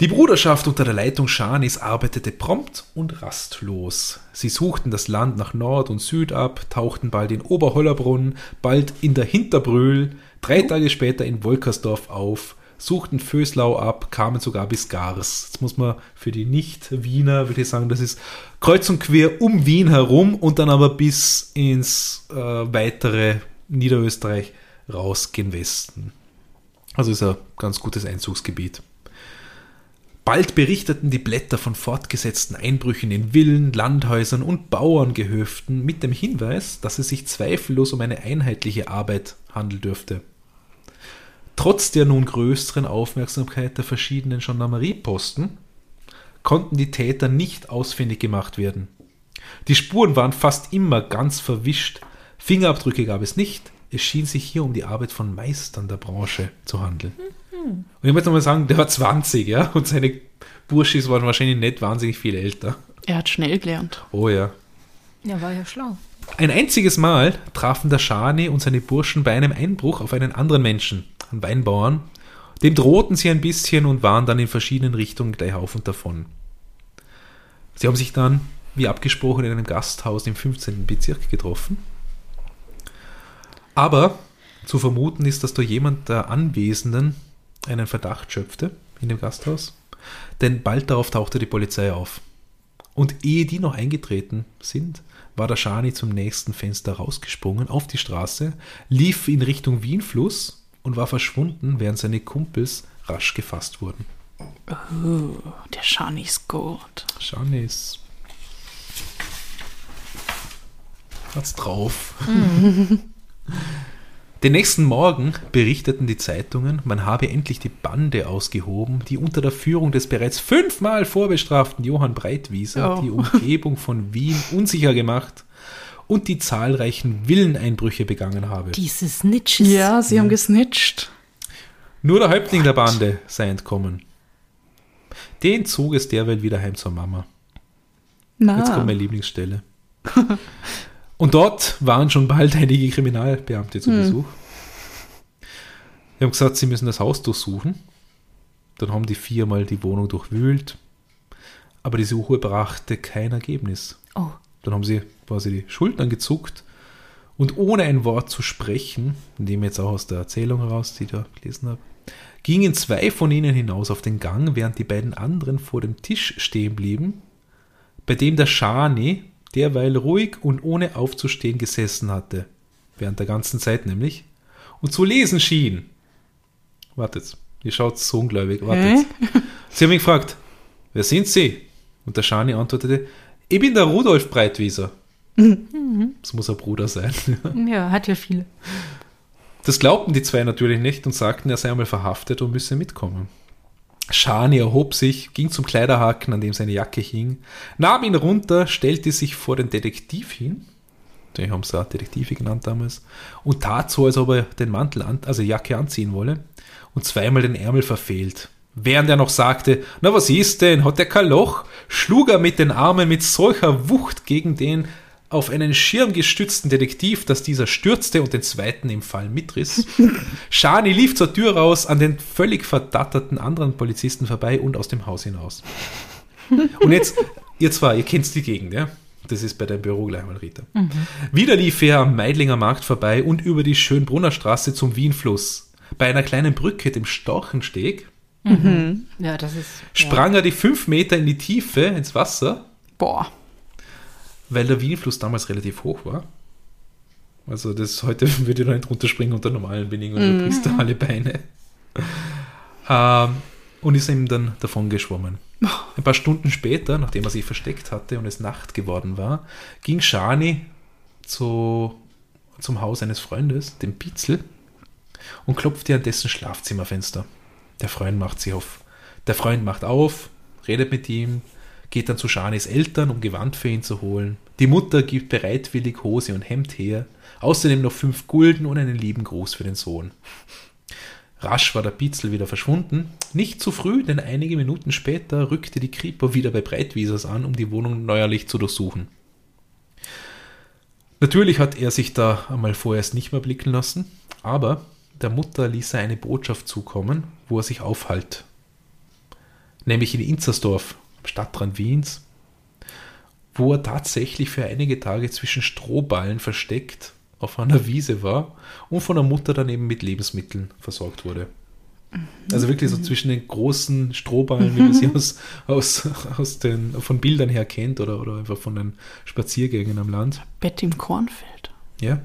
Die Bruderschaft unter der Leitung Schanis arbeitete prompt und rastlos. Sie suchten das Land nach Nord und Süd ab, tauchten bald in Oberhollerbrunn, bald in der Hinterbrühl, drei Tage später in Wolkersdorf auf, suchten Föslau ab, kamen sogar bis Gars. Jetzt muss man für die Nicht-Wiener, würde ich sagen, das ist kreuz und quer um Wien herum und dann aber bis ins äh, weitere Niederösterreich raus gen Westen. Also ist ein ganz gutes Einzugsgebiet. Bald berichteten die Blätter von fortgesetzten Einbrüchen in Villen, Landhäusern und Bauerngehöften mit dem Hinweis, dass es sich zweifellos um eine einheitliche Arbeit handeln dürfte. Trotz der nun größeren Aufmerksamkeit der verschiedenen Gendarmerieposten konnten die Täter nicht ausfindig gemacht werden. Die Spuren waren fast immer ganz verwischt, Fingerabdrücke gab es nicht, es schien sich hier um die Arbeit von Meistern der Branche zu handeln. Und ich möchte mal sagen, der war 20, ja, und seine Burschis waren wahrscheinlich nicht wahnsinnig viel älter. Er hat schnell gelernt. Oh ja. Ja, war ja schlau. Ein einziges Mal trafen der Schani und seine Burschen bei einem Einbruch auf einen anderen Menschen, einen Weinbauern. Dem drohten sie ein bisschen und waren dann in verschiedenen Richtungen gleich auf und davon. Sie haben sich dann, wie abgesprochen, in einem Gasthaus im 15. Bezirk getroffen. Aber zu vermuten ist, dass da jemand der Anwesenden einen Verdacht schöpfte in dem Gasthaus, denn bald darauf tauchte die Polizei auf. Und ehe die noch eingetreten sind, war der Schani zum nächsten Fenster rausgesprungen auf die Straße, lief in Richtung Wienfluss und war verschwunden, während seine Kumpels rasch gefasst wurden. Oh, der Shani ist gut. Schani ist. Hat's drauf. Den nächsten Morgen berichteten die Zeitungen, man habe endlich die Bande ausgehoben, die unter der Führung des bereits fünfmal vorbestraften Johann Breitwieser Oh. die Umgebung von Wien unsicher gemacht und die zahlreichen Villeneinbrüche begangen habe. Diese Snitches. Ja, sie haben gesnitcht. Nur der Häuptling der Bande sei entkommen. Den zog es derweil wieder heim zur Mama. Na, Jetzt kommt meine Lieblingsstelle. Und dort waren schon bald einige Kriminalbeamte zu Besuch. Die haben gesagt, sie müssen das Haus durchsuchen. Dann haben die viermal die Wohnung durchwühlt. Aber die Suche brachte kein Ergebnis. Oh, Dann haben sie quasi die Schultern gezuckt und ohne ein Wort zu sprechen, indem jetzt auch aus der Erzählung heraus, die ich da gelesen habe, gingen zwei von ihnen hinaus auf den Gang, während die beiden anderen vor dem Tisch stehen blieben, bei dem der Schani derweil ruhig und ohne aufzustehen gesessen hatte, während der ganzen Zeit nämlich, und zu lesen schien. Wartet, ihr schaut so ungläubig, wartet. Sie haben mich gefragt, wer sind Sie? Und der Schani antwortete, ich bin der Rudolf Breitwieser. Das muss ein Bruder sein. Ja, hat ja viele. Das glaubten die zwei natürlich nicht und sagten, er sei einmal verhaftet und müsse mitkommen. Schani erhob sich, ging zum Kleiderhaken, an dem seine Jacke hing, nahm ihn runter, stellte sich vor den Detektiv hin, den haben sie auch Detektive genannt damals, und tat so, als ob er den Mantel, an, also Jacke anziehen wolle, und zweimal den Ärmel verfehlt. Während er noch sagte, na was ist denn, hat er kein Loch, schlug er mit den Armen mit solcher Wucht gegen den auf einen Schirm gestützten Detektiv, dass dieser stürzte und den zweiten im Fall mitriss. Shani lief zur Tür raus, an den völlig verdatterten anderen Polizisten vorbei und aus dem Haus hinaus. Und jetzt, ihr zwei, ihr kennt die Gegend, ja? Das ist bei deinem Büro gleich mal, Rita. Wieder lief er am Meidlinger Markt vorbei und über die Schönbrunner Straße zum Wienfluss. Bei einer kleinen Brücke, dem Storchensteg, Ja, das ist. sprang er die fünf Meter in die Tiefe ins Wasser Boah. Weil der Wienfluss damals relativ hoch war. Also das heute würde ich noch nicht runterspringen unter normalen Bedingungen, du brichst da alle Beine. Ähm, und ist ihm dann davon geschwommen. Ein paar Stunden später, nachdem er sich versteckt hatte und es Nacht geworden war, ging Shani zu, zum Haus eines Freundes, dem Pitzel, und klopfte an dessen Schlafzimmerfenster. Der Freund macht sich auf. Der Freund macht auf, redet mit ihm, geht dann zu Shanis Eltern, um Gewand für ihn zu holen. Die Mutter gibt bereitwillig Hose und Hemd her, außerdem noch fünf Gulden und einen lieben Gruß für den Sohn. Rasch war der Pitzel wieder verschwunden. Nicht zu früh, denn einige Minuten später rückte die Kripo wieder bei Breitwiesers an, um die Wohnung neuerlich zu durchsuchen. Natürlich hat er sich da einmal vorerst nicht mehr blicken lassen, aber der Mutter ließ er eine Botschaft zukommen, wo er sich aufhält. Nämlich in Inzersdorf, Stadtrand Wiens, wo er tatsächlich für einige Tage zwischen Strohballen versteckt auf einer Wiese war und von der Mutter dann eben mit Lebensmitteln versorgt wurde. Also wirklich so zwischen den großen Strohballen, wie man sie aus, aus, aus den, von Bildern her kennt oder, oder einfach von den Spaziergängen am Land. Bett im Kornfeld. Ja,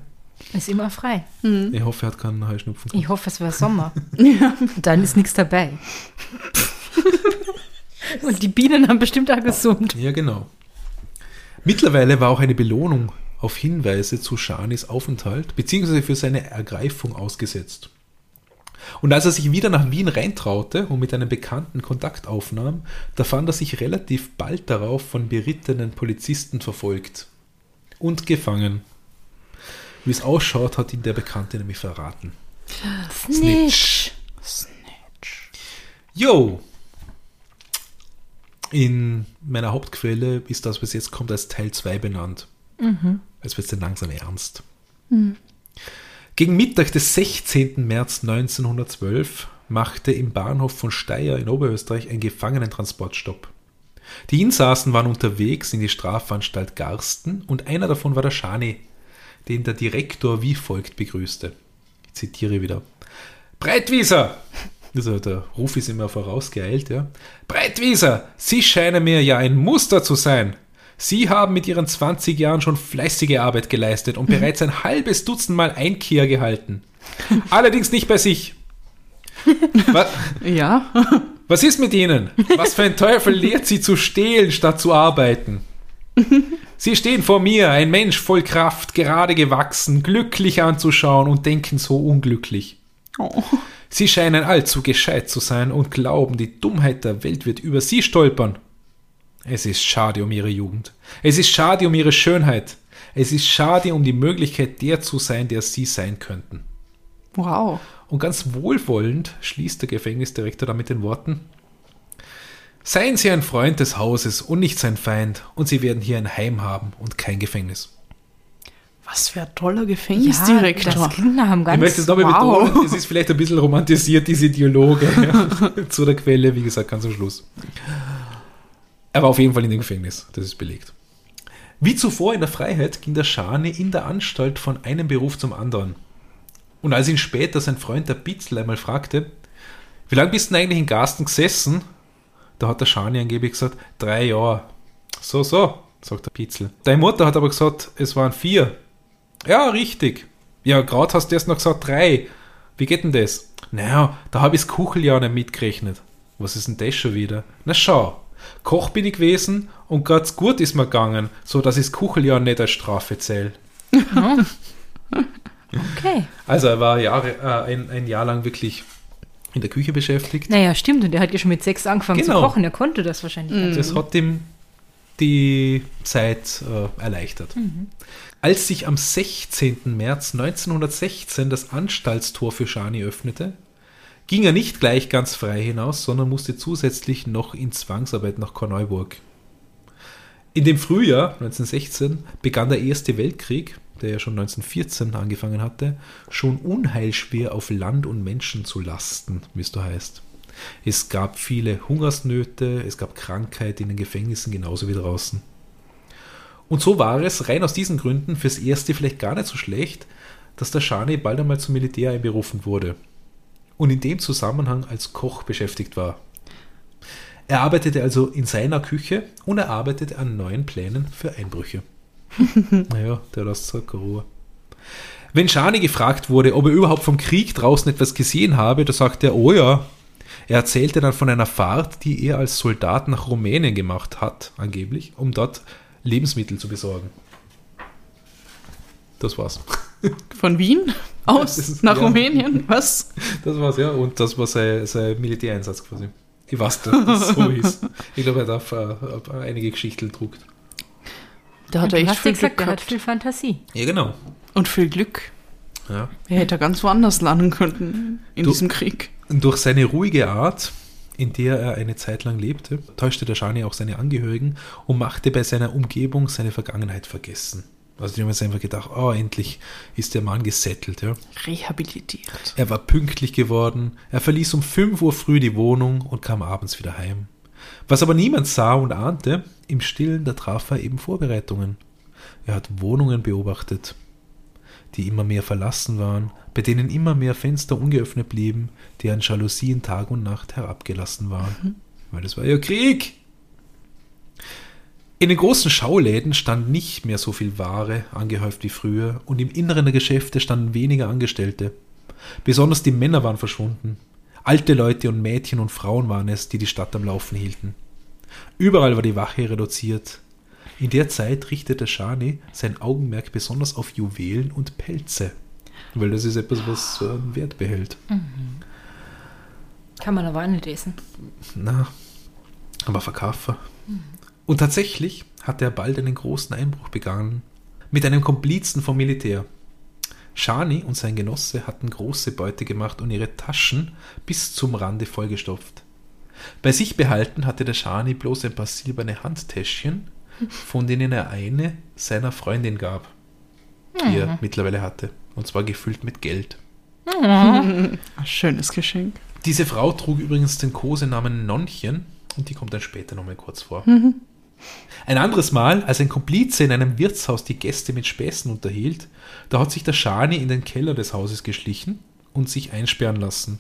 Ist immer frei. ich hoffe, er hat keinen Heuschnupfen. Ich hoffe, es wäre Sommer. Und dann ist nichts dabei. Und die Bienen haben bestimmt auch gesund. Ja, genau. Mittlerweile war auch eine Belohnung auf Hinweise zu Shanis Aufenthalt bzw. für seine Ergreifung ausgesetzt. Und als er sich wieder nach Wien reintraute und mit einem Bekannten Kontakt aufnahm, da fand er sich relativ bald darauf von berittenen Polizisten verfolgt und gefangen. Wie es ausschaut, hat ihn der Bekannte nämlich verraten. Snitch. Yo! In meiner Hauptquelle ist das, was jetzt kommt, als Teil 2 benannt. Als wird es dann langsam ernst. Gegen Mittag des 16. März 1912 machte im Bahnhof von Steyr in Oberösterreich ein Gefangenentransport Stopp. Die Insassen waren unterwegs in die Strafanstalt Garsten und einer davon war der Schani, den der Direktor wie folgt begrüßte. Ich zitiere wieder. Breitwieser! Also der Ruf ist immer vorausgeeilt, ja. Breitwieser, Sie scheinen mir ja ein Muster zu sein. Sie haben mit Ihren 20 Jahren schon fleißige Arbeit geleistet und bereits ein halbes Dutzend Mal Einkehr gehalten. Allerdings nicht bei sich. Was, Ja. was ist mit Ihnen? Was für ein Teufel lehrt Sie zu stehlen, statt zu arbeiten? Sie stehen vor mir, ein Mensch voll Kraft, gerade gewachsen, glücklich anzuschauen und denken so unglücklich. Oh. Sie scheinen allzu gescheit zu sein und glauben, die Dummheit der Welt wird über sie stolpern. Es ist schade um ihre Jugend. Es ist schade um ihre Schönheit. Es ist schade um die Möglichkeit, der zu sein, der sie sein könnten. Wow. Und ganz wohlwollend schließt der Gefängnisdirektor dann mit den Worten: Seien Sie ein Freund des Hauses und nicht sein Feind, und Sie werden hier ein Heim haben und kein Gefängnis. Was für ein toller Ja, Gefängnisdirektor. das klingt nach einem Ich ganz... möchte es nochmal wow. betonen, es ist vielleicht ein bisschen romantisiert, diese Dialoge ja, zu der Quelle, wie gesagt, ganz am Schluss. Er war auf jeden Fall in dem Gefängnis, das ist belegt. Wie zuvor in der Freiheit ging der Schane in der Anstalt von einem Beruf zum anderen. Und als ihn später sein Freund der Bitzel einmal fragte, Wie lange bist du denn eigentlich in Garsten gesessen? Da hat der Schani angeblich gesagt, drei Jahre. So, so, sagt der Pitzel. Deine Mutter hat aber gesagt, es waren vier. Ja, richtig. Ja, gerade hast du erst noch gesagt drei. Wie geht denn das? Naja, da habe ich das Kucheljahr nicht mitgerechnet. Was ist denn das schon wieder? Na schau, Koch bin ich gewesen und ganz gut ist mir gegangen, so dass ich das Kucheljahr nicht als Strafe zähle. Okay. Also er war Jahre, äh, ein, ein Jahr lang wirklich in der Küche beschäftigt. Naja, stimmt. Und der hat ja schon mit sechs angefangen Genau. zu kochen. Er konnte das wahrscheinlich. ganz Das hat ihm die Zeit äh, erleichtert. Als sich am 16. März 1916 das Anstaltstor für Schani öffnete, ging er nicht gleich ganz frei hinaus, sondern musste zusätzlich noch in Zwangsarbeit nach Korneuburg. In dem Frühjahr 1916 begann der Erste Weltkrieg, der ja schon 1914 angefangen hatte, schon unheilschwer auf Land und Menschen zu lasten, wie es da heißt. Es gab viele Hungersnöte, es gab Krankheit in den Gefängnissen genauso wie draußen. Und so war es rein aus diesen Gründen fürs Erste vielleicht gar nicht so schlecht, dass der Schani bald einmal zum Militär einberufen wurde und in dem Zusammenhang als Koch beschäftigt war. Er arbeitete also in seiner Küche und er arbeitete an neuen Plänen für Einbrüche. naja, der lässt halt Ruhe. Wenn Schani gefragt wurde, ob er überhaupt vom Krieg draußen etwas gesehen habe, da sagte er, oh ja. Er erzählte dann von einer Fahrt, die er als Soldat nach Rumänien gemacht hat, angeblich, um dort Lebensmittel zu besorgen. Das war's. Von Wien aus ist- nach ja. Rumänien? Was? Das war's, ja. Und das war sein, sein Militäreinsatz quasi. Ich weiß, dass das so ist. Ich glaube, er darf äh, einige Geschichten druckt. Da hat Und er echt viel gesagt, Glück er hat gehabt. viel Fantasie. Ja, genau. Und viel Glück. Ja. Er hätte ganz woanders landen können in Du- diesem Krieg. Durch seine ruhige Art, in der er eine Zeit lang lebte, täuschte der Schani auch seine Angehörigen und machte bei seiner Umgebung seine Vergangenheit vergessen. Also die haben jetzt einfach gedacht, oh, endlich ist der Mann gesettelt. Ja. Rehabilitiert. Er war pünktlich geworden, er verließ um 5 Uhr früh die Wohnung und kam abends wieder heim. Was aber niemand sah und ahnte, im Stillen, da traf er eben Vorbereitungen. Er hat Wohnungen beobachtet, die immer mehr verlassen waren, bei denen immer mehr Fenster ungeöffnet blieben, deren Jalousien Tag und Nacht herabgelassen waren. Weil es war ja Krieg. In den großen Schauläden stand nicht mehr so viel Ware angehäuft wie früher und im Inneren der Geschäfte standen weniger Angestellte. Besonders die Männer waren verschwunden. Alte Leute und Mädchen und Frauen waren es, die die Stadt am Laufen hielten. Überall war die Wache reduziert. In der Zeit richtete Shani sein Augenmerk besonders auf Juwelen und Pelze, weil das ist etwas, was äh, Wert behält. Kann man aber auch nicht essen. Na, aber verkaufen. Und tatsächlich hatte er bald einen großen Einbruch begangen. Mit einem Komplizen vom Militär. Shani und sein Genosse hatten große Beute gemacht und ihre Taschen bis zum Rande vollgestopft. Bei sich behalten hatte der Shani bloß ein paar silberne Handtäschchen, von denen er eine seiner Freundin gab, die er mittlerweile hatte. Und zwar gefüllt mit Geld. Ein schönes Geschenk. Diese Frau trug übrigens den Kosenamen Nonnchen und die kommt dann später nochmal kurz vor. Ein anderes Mal, als ein Komplize in einem Wirtshaus die Gäste mit Späßen unterhielt, da hat sich der Schani in den Keller des Hauses geschlichen und sich einsperren lassen.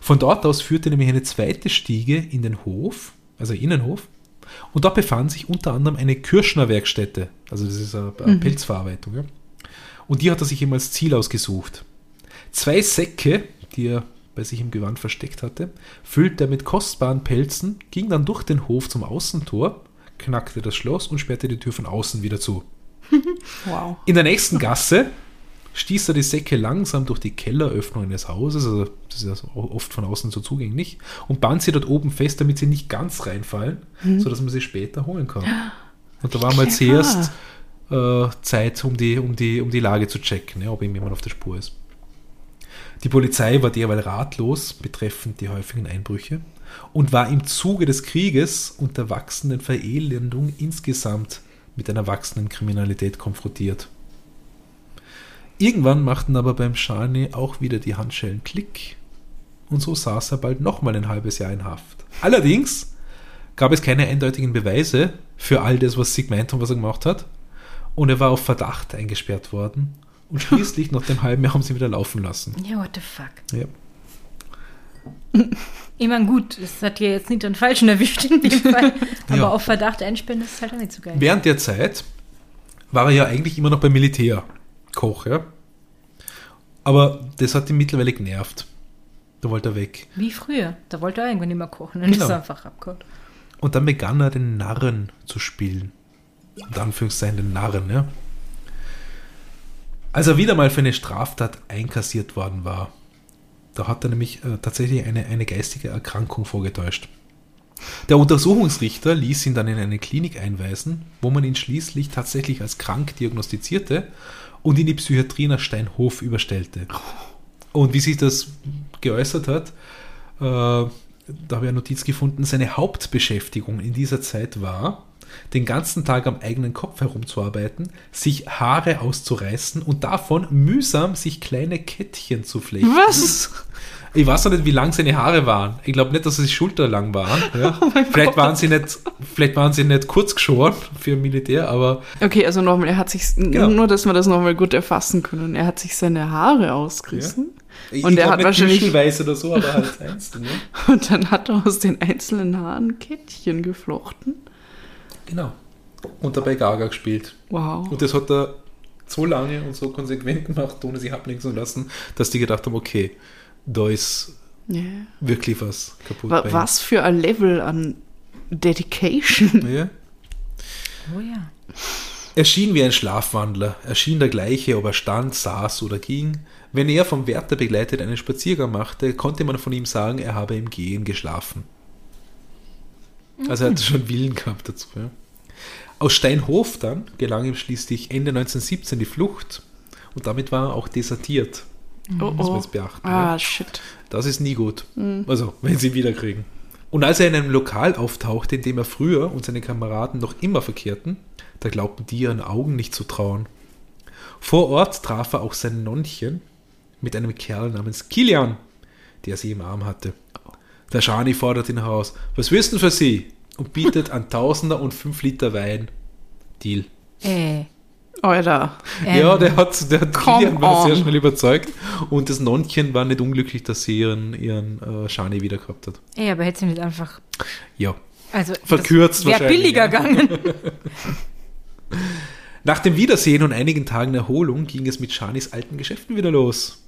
Von dort aus führte nämlich eine zweite Stiege in den Hof, also Innenhof, und da befand sich unter anderem eine Kirschner-Werkstätte, also das ist eine, eine Pilzverarbeitung. Ja. Und die hat er sich eben als Ziel ausgesucht. Zwei Säcke, die er bei sich im Gewand versteckt hatte, füllte er mit kostbaren Pelzen, ging dann durch den Hof zum Außentor, knackte das Schloss und sperrte die Tür von außen wieder zu. Wow. In der nächsten Gasse stieß er die Säcke langsam durch die Kelleröffnung eines Hauses, also das ist ja oft von außen so zugänglich, und band sie dort oben fest, damit sie nicht ganz reinfallen, sodass man sie später holen kann. Und da war mal zuerst äh, Zeit, um die, um, die, um die Lage zu checken, ja, ob ihm jemand auf der Spur ist. Die Polizei war derweil ratlos betreffend die häufigen Einbrüche und war im Zuge des Krieges und der wachsenden Verelendung insgesamt mit einer wachsenden Kriminalität konfrontiert. Irgendwann machten aber beim Schani auch wieder die Handschellen Klick und so saß er bald nochmal ein halbes Jahr in Haft. Allerdings gab es keine eindeutigen Beweise für all das, was sie gemeint haben, was er gemacht hat. Und er war auf Verdacht eingesperrt worden. Und schließlich, nach dem halben Jahr, haben sie ihn wieder laufen lassen. Ja, what the fuck. Ja. Ich meine, gut, das hat ja jetzt nicht den Falschen erwischt in dem Fall. Aber Ja. auf Verdacht einsperren, das ist halt auch nicht so geil. Während der Zeit war er ja eigentlich immer noch beim Militär Koch, ja. Aber das hat ihn mittlerweile genervt. Da wollte er weg. Wie früher. Da wollte er irgendwann nicht mehr kochen. Dann Genau. ist er einfach abgehauen. Und dann begann er den Narren zu spielen. Und Anführungszeichen den Narren, ja. Als er wieder mal für eine Straftat einkassiert worden war, da hat er nämlich äh, tatsächlich eine, eine geistige Erkrankung vorgetäuscht. Der Untersuchungsrichter ließ ihn dann in eine Klinik einweisen, wo man ihn schließlich tatsächlich als krank diagnostizierte und in die Psychiatrie nach Steinhof überstellte. Und wie sich das geäußert hat, äh, da habe ich eine Notiz gefunden, seine Hauptbeschäftigung in dieser Zeit war, den ganzen Tag am eigenen Kopf herumzuarbeiten, sich Haare auszureißen und davon mühsam sich kleine Kettchen zu flechten. Was? Ich weiß auch nicht, wie lang seine Haare waren. Ich glaube nicht, dass sie schulterlang waren. Ja. vielleicht, waren sie nicht, vielleicht waren sie nicht kurz geschoren für Militär, aber Okay, also nochmal, er hat sich, Genau. nur dass wir das nochmal gut erfassen können, er hat sich seine Haare ausgerissen ich, Und ich er hat wahrscheinlich- büschelweise oder so, aber halt einzeln. Ne? und dann hat er aus den einzelnen Haaren Kettchen geflochten. Genau. Und dabei Gaga gespielt. Wow. Und das hat er so lange und so konsequent gemacht, ohne sich ablenken zu lassen, dass die gedacht haben, okay, da ist Ja. wirklich was kaputt. Wa was für ein Level an Dedication. Ja. Oh ja. Er schien wie ein Schlafwandler. Er schien der gleiche, ob er stand, saß oder ging. Wenn er vom Wärter begleitet einen Spaziergang machte, konnte man von ihm sagen, er habe im Gehen geschlafen. Also er hatte schon Willen gehabt dazu. Ja. Aus Steinhof dann gelang ihm schließlich Ende 1917 die Flucht und damit war er auch desertiert. Oh, Muss man oh. jetzt beachten. Ah, ja. shit. Das ist nie gut. Also, wenn sie ihn wiederkriegen. Und als er in einem Lokal auftauchte, in dem er früher und seine Kameraden noch immer verkehrten, da glaubten die ihren Augen nicht zu trauen. Vor Ort traf er auch sein Nonnchen mit einem Kerl namens Kilian, der sie im Arm hatte. Der Schani fordert ihn heraus. Was denn für sie? Und bietet an Tausender und fünf Liter Wein. Deal. Äh, Alter. ähm, Ja, der hat, der hat Kilian war sehr schnell überzeugt. Und das Nonnchen war nicht unglücklich, dass sie ihren, ihren äh, Schani wieder gehabt hat. ey, aber hätte sie nicht einfach. Ja. Also, Verkürzt Wäre billiger ja. gegangen. Nach dem Wiedersehen und einigen Tagen Erholung ging es mit Shanis alten Geschäften wieder los.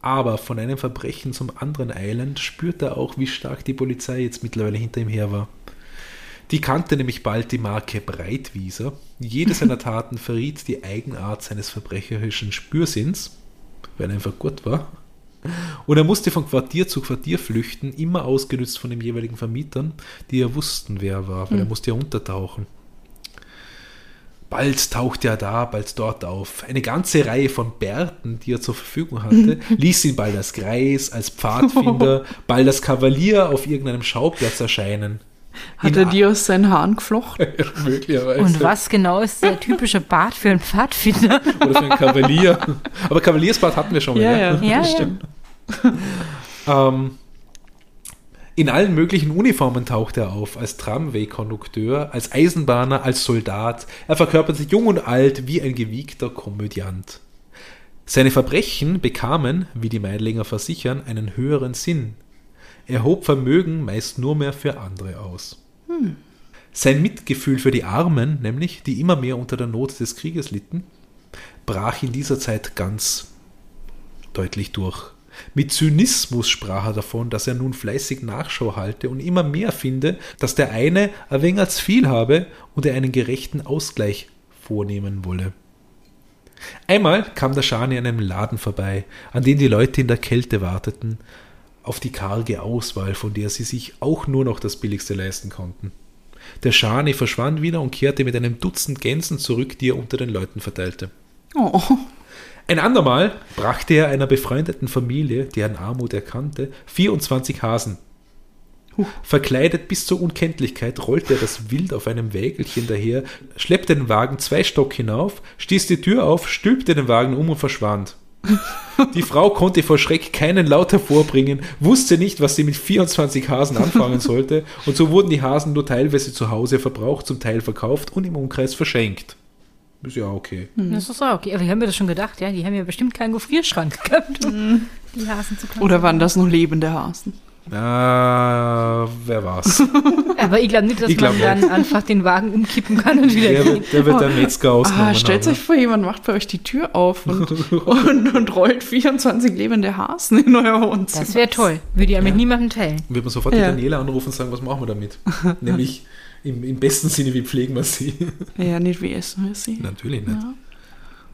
Aber von einem Verbrechen zum anderen eilend spürte er auch, wie stark die Polizei jetzt mittlerweile hinter ihm her war. Die kannte nämlich bald die Marke Breitwieser. Jede seiner Taten verriet die Eigenart seines verbrecherischen Spürsinns, weil er einfach gut war. Und er musste von Quartier zu Quartier flüchten, immer ausgenützt von den jeweiligen Vermietern, die ja wussten, wer er war, weil er musste ja untertauchen. Bald tauchte er da, bald dort auf. Eine ganze Reihe von Bärten, die er zur Verfügung hatte, ließ ihn bald als Greis, als Pfadfinder, bald als Kavalier auf irgendeinem Schauplatz erscheinen. Hat er die aus seinen Haaren geflochten? Möglicherweise. Und was genau ist der typische Bart für einen Pfadfinder? Oder für einen Kavalier. Aber Kavaliersbart hatten wir schon mal. Ja, ja. Ja, ja. stimmt. Ähm, in allen möglichen Uniformen tauchte er auf, als Tramway-Kondukteur, als Eisenbahner, als Soldat. Er verkörperte jung und alt wie ein gewiegter Komödiant. Seine Verbrechen bekamen, wie die Meidlinger versichern, einen höheren Sinn. Er hob Vermögen meist nur mehr für andere aus. Sein Mitgefühl für die Armen, nämlich, die immer mehr unter der Not des Krieges litten, brach in dieser Zeit ganz deutlich durch. Mit Zynismus sprach er davon, dass er nun fleißig Nachschau halte und immer mehr finde, dass der eine ein wenig als viel habe und er einen gerechten Ausgleich vornehmen wolle. Einmal kam der Schani an einem Laden vorbei, an dem die Leute in der Kälte warteten, auf die karge Auswahl, von der sie sich auch nur noch das Billigste leisten konnten. Der Schani verschwand wieder und kehrte mit einem Dutzend Gänsen zurück, die er unter den Leuten verteilte. Oh. Ein andermal brachte er einer befreundeten Familie, deren Armut er kannte, 24 Hasen. Verkleidet bis zur Unkenntlichkeit rollte er das Wild auf einem Wägelchen daher, schleppte den Wagen zwei Stock hinauf, stieß die Tür auf, stülpte den Wagen um und verschwand. Die Frau konnte vor Schreck keinen Laut hervorbringen, wusste nicht, was sie mit 24 Hasen anfangen sollte, und so wurden die Hasen nur teilweise zu Hause verbraucht, zum Teil verkauft und im Umkreis verschenkt. Ist ja okay. Das ist auch okay. Aber ich habe mir das schon gedacht, ja. Die haben ja bestimmt keinen Gefrierschrank gehabt, um die Hasen zu kaufen. Oder waren das noch lebende Hasen? Ah, wer war's? Aber ich glaube nicht, dass Ich glaub man dann einfach den Wagen umkippen kann und wieder Der gehen. wird, der wird der Metzger ausgenommen Ah, stellt haben. euch vor, jemand macht bei euch die Tür auf und, und, und rollt 24 lebende Hasen in euer Wohnzimmer. Das wäre toll. Würde ich ja mit niemandem teilen. Wird man sofort Ja. die Daniela anrufen und sagen, was machen wir damit? Nämlich im, im besten Sinne, wie pflegen wir sie? Ja, nicht wie essen wir sie. Natürlich nicht. Ja.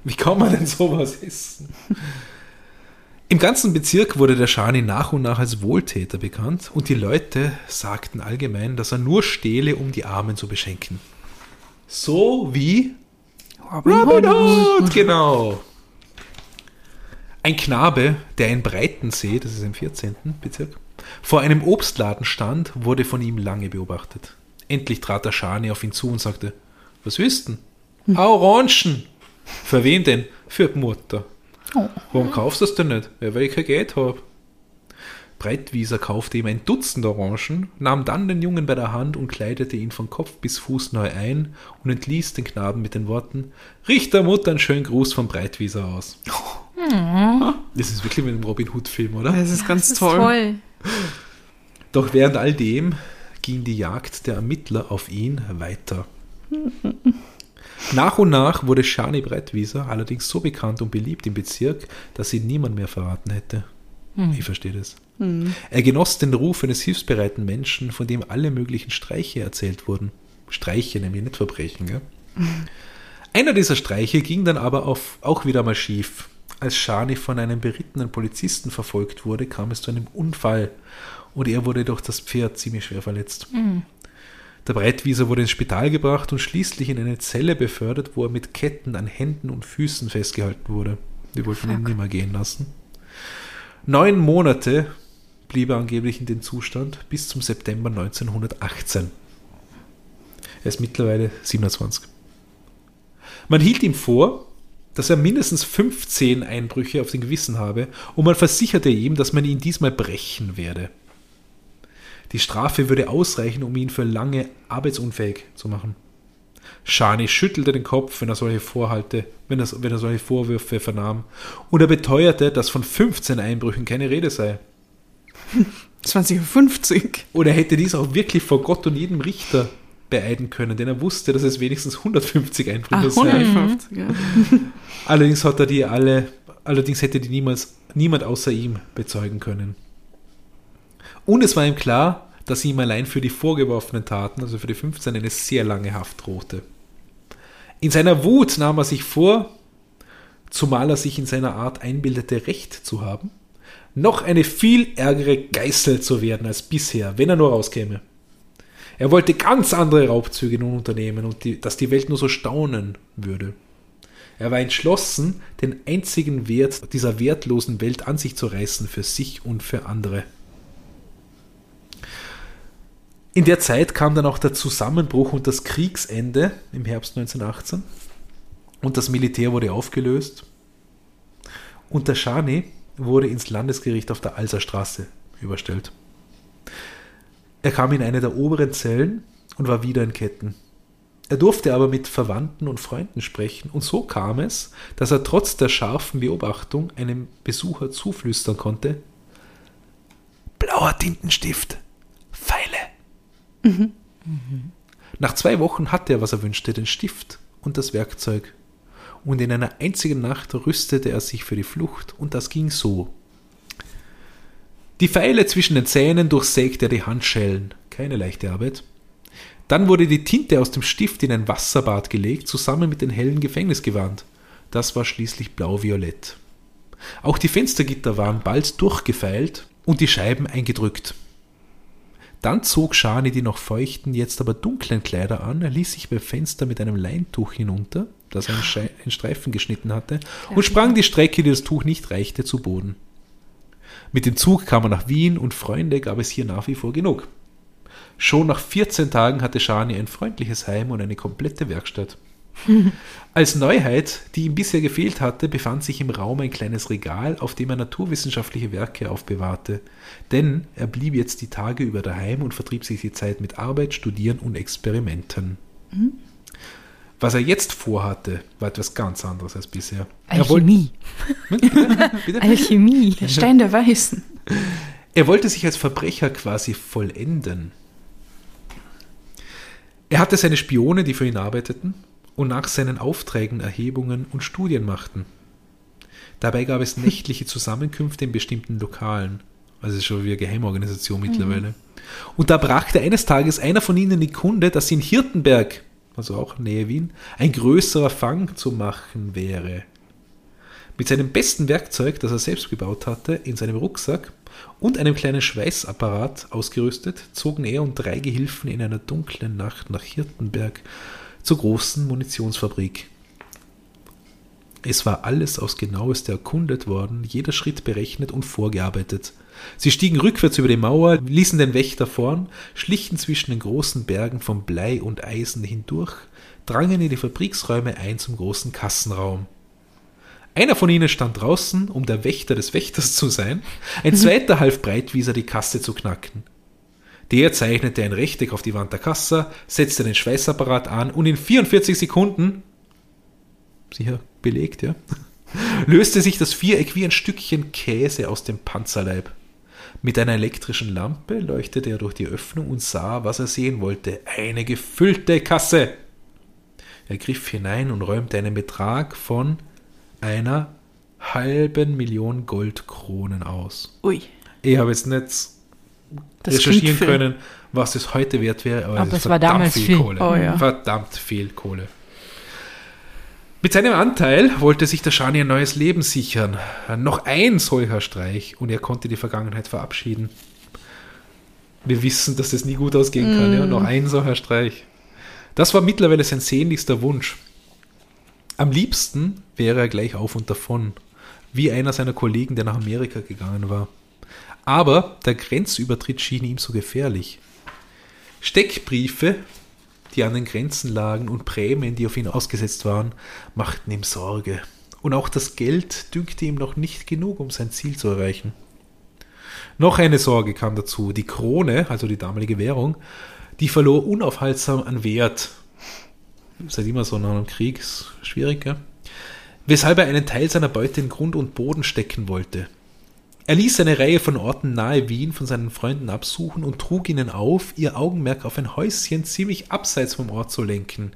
Wie kann man denn sowas essen? Im ganzen Bezirk wurde der Schani nach und nach als Wohltäter bekannt und die Leute sagten allgemein, dass er nur stehle, um die Armen zu beschenken. So wie Robin Hood, genau. Ein Knabe, der in Breitensee, das ist im 14. Bezirk, vor einem Obstladen stand, wurde von ihm lange beobachtet. Endlich trat der Schani auf ihn zu und sagte, was willst denn? Orangen. Für wen denn? Für die Mutter. Warum kaufst du das denn nicht? Ja, weil ich kein Geld habe. Breitwieser kaufte ihm ein Dutzend Orangen, nahm dann den Jungen bei der Hand und kleidete ihn von Kopf bis Fuß neu ein und entließ den Knaben mit den Worten: Richt der Mutter einen schönen Gruß von Breitwieser aus. Das ist wirklich mit dem Robin Hood-Film, oder? Das ist ganz Das ist toll. toll. Doch während all dem ging die Jagd der Ermittler auf ihn weiter. Nach und nach wurde Shani Breitwieser allerdings so bekannt und beliebt im Bezirk, dass ihn niemand mehr verraten hätte. Ich verstehe das. Er genoss den Ruf eines hilfsbereiten Menschen, von dem alle möglichen Streiche erzählt wurden. Streiche, nämlich nicht Verbrechen. Gell? Einer dieser Streiche ging dann aber auf, auch wieder mal schief. Als Shani von einem berittenen Polizisten verfolgt wurde, kam es zu einem Unfall und er wurde durch das Pferd ziemlich schwer verletzt. Der Breitwieser wurde ins Spital gebracht und schließlich in eine Zelle befördert, wo er mit Ketten an Händen und Füßen festgehalten wurde. Die wollten ihn nimmer gehen lassen. Neun Monate blieb er angeblich in dem Zustand bis zum September 1918. Er ist mittlerweile 27. Man hielt ihm vor, dass er mindestens 15 Einbrüche auf dem Gewissen habe und man versicherte ihm, dass man ihn diesmal brechen werde. Die Strafe würde ausreichen, um ihn für lange arbeitsunfähig zu machen. Shani schüttelte den Kopf, wenn er solche Vorhalte, wenn er, wenn er solche Vorwürfe vernahm, und er beteuerte, dass von 15 Einbrüchen keine Rede sei. 2050. Und er hätte dies auch wirklich vor Gott und jedem Richter beeiden können, denn er wusste, dass es wenigstens 150 Einbrüche Ah, seien. 150, ja. Allerdings hat er die alle, allerdings hätte die niemals niemand außer ihm bezeugen können. Und es war ihm klar, dass ihm allein für die vorgeworfenen Taten, also für die 15, eine sehr lange Haft drohte. In seiner Wut nahm er sich vor, zumal er sich in seiner Art einbildete, Recht zu haben, noch eine viel ärgere Geißel zu werden als bisher, wenn er nur rauskäme. Er wollte ganz andere Raubzüge nun unternehmen und die, dass die Welt nur so staunen würde. Er war entschlossen, den einzigen Wert dieser wertlosen Welt an sich zu reißen für sich und für andere. In der Zeit kam dann auch der Zusammenbruch und das Kriegsende im Herbst 1918 und das Militär wurde aufgelöst und der Schani wurde ins Landesgericht auf der Alserstraße überstellt. Er kam in eine der oberen Zellen und war wieder in Ketten. Er durfte aber mit Verwandten und Freunden sprechen, und so kam es, dass er trotz der scharfen Beobachtung einem Besucher zuflüstern konnte: Blauer Tintenstift, Pfeile. Nach zwei Wochen hatte er, was er wünschte, den Stift und das Werkzeug. Und in einer einzigen Nacht rüstete er sich für die Flucht, und das ging so. Die Pfeile zwischen den Zähnen durchsägte er die Handschellen, keine leichte Arbeit. Dann wurde die Tinte aus dem Stift in ein Wasserbad gelegt, zusammen mit den hellen Gefängnisgewand. Das war schließlich blau-violett. Auch die Fenstergitter waren bald durchgefeilt und die Scheiben eingedrückt. Dann zog Schani die noch feuchten, jetzt aber dunklen Kleider an, er ließ sich beim Fenster mit einem Leintuch hinunter, das einen, Schei- einen Streifen geschnitten hatte, und sprang die Strecke, die das Tuch nicht reichte, zu Boden. Mit dem Zug kam er nach Wien und Freunde gab es hier nach wie vor genug. Schon nach 14 Tagen hatte Schani ein freundliches Heim und eine komplette Werkstatt. Als Neuheit, die ihm bisher gefehlt hatte, befand sich im Raum ein kleines Regal, auf dem er naturwissenschaftliche Werke aufbewahrte. Denn er blieb jetzt die Tage über daheim und vertrieb sich die Zeit mit Arbeit, Studieren und Experimenten. Was er jetzt vorhatte, war etwas ganz anderes als bisher. Er Alchemie. bitte? Alchemie. Der Stein der Weißen. Er wollte sich als Verbrecher quasi vollenden. Er hatte seine Spione, die für ihn arbeiteten und nach seinen Aufträgen Erhebungen und Studien machten. Dabei gab es nächtliche Zusammenkünfte in bestimmten Lokalen. Also es ist schon wie eine Geheimorganisation mittlerweile. Und da brachte eines Tages einer von ihnen die Kunde, dass in Hirtenberg, also auch Nähe Wien, ein größerer Fang zu machen wäre. Mit seinem besten Werkzeug, das er selbst gebaut hatte, in seinem Rucksack und einem kleinen Schweißapparat ausgerüstet, zogen er und drei Gehilfen in einer dunklen Nacht nach Hirtenberg zur großen Munitionsfabrik. Es war alles aufs genaueste erkundet worden, jeder Schritt berechnet und vorgearbeitet. Sie stiegen rückwärts über die Mauer, ließen den Wächter vorn, schlichen zwischen den großen Bergen von Blei und Eisen hindurch, drangen in die Fabriksräume ein zum großen Kassenraum. Einer von ihnen stand draußen, um der Wächter des Wächters zu sein, ein zweiter half Breitwieser die Kasse zu knacken. Der zeichnete ein Rechteck auf die Wand der Kasse, setzte den Schweißapparat an und in 44 Sekunden, sicher belegt, ja, löste sich das Viereck wie ein Stückchen Käse aus dem Panzerleib. Mit einer elektrischen Lampe leuchtete er durch die Öffnung und sah, was er sehen wollte. Eine gefüllte Kasse. Er griff hinein und räumte einen Betrag von einer halben Million Goldkronen aus. Ui. Ich habe jetzt nicht Das recherchieren können, was es heute wert wäre, aber, Aber es war verdammt damals viel, viel. Kohle. Oh ja. Verdammt viel Kohle. Mit seinem Anteil wollte sich der Schani ein neues Leben sichern. Noch ein solcher Streich und er konnte die Vergangenheit verabschieden. Wir wissen, dass es nie gut ausgehen kann. Ja? Noch ein solcher Streich. Das war mittlerweile sein sehnlichster Wunsch. Am liebsten wäre er gleich auf und davon, wie einer seiner Kollegen, der nach Amerika gegangen war. Aber der Grenzübertritt schien ihm so gefährlich. Steckbriefe, die an den Grenzen lagen und Prämien, die auf ihn ausgesetzt waren, machten ihm Sorge. Und auch das Geld dünkte ihm noch nicht genug, um sein Ziel zu erreichen. Noch eine Sorge kam dazu. Die Krone, also die damalige Währung, die verlor unaufhaltsam an Wert. Ist halt immer so nach einem Krieg, ist schwierig, gell? Weshalb er einen Teil seiner Beute in Grund und Boden stecken wollte. Er ließ eine Reihe von Orten nahe Wien von seinen Freunden absuchen und trug ihnen auf, ihr Augenmerk auf ein Häuschen ziemlich abseits vom Ort zu lenken.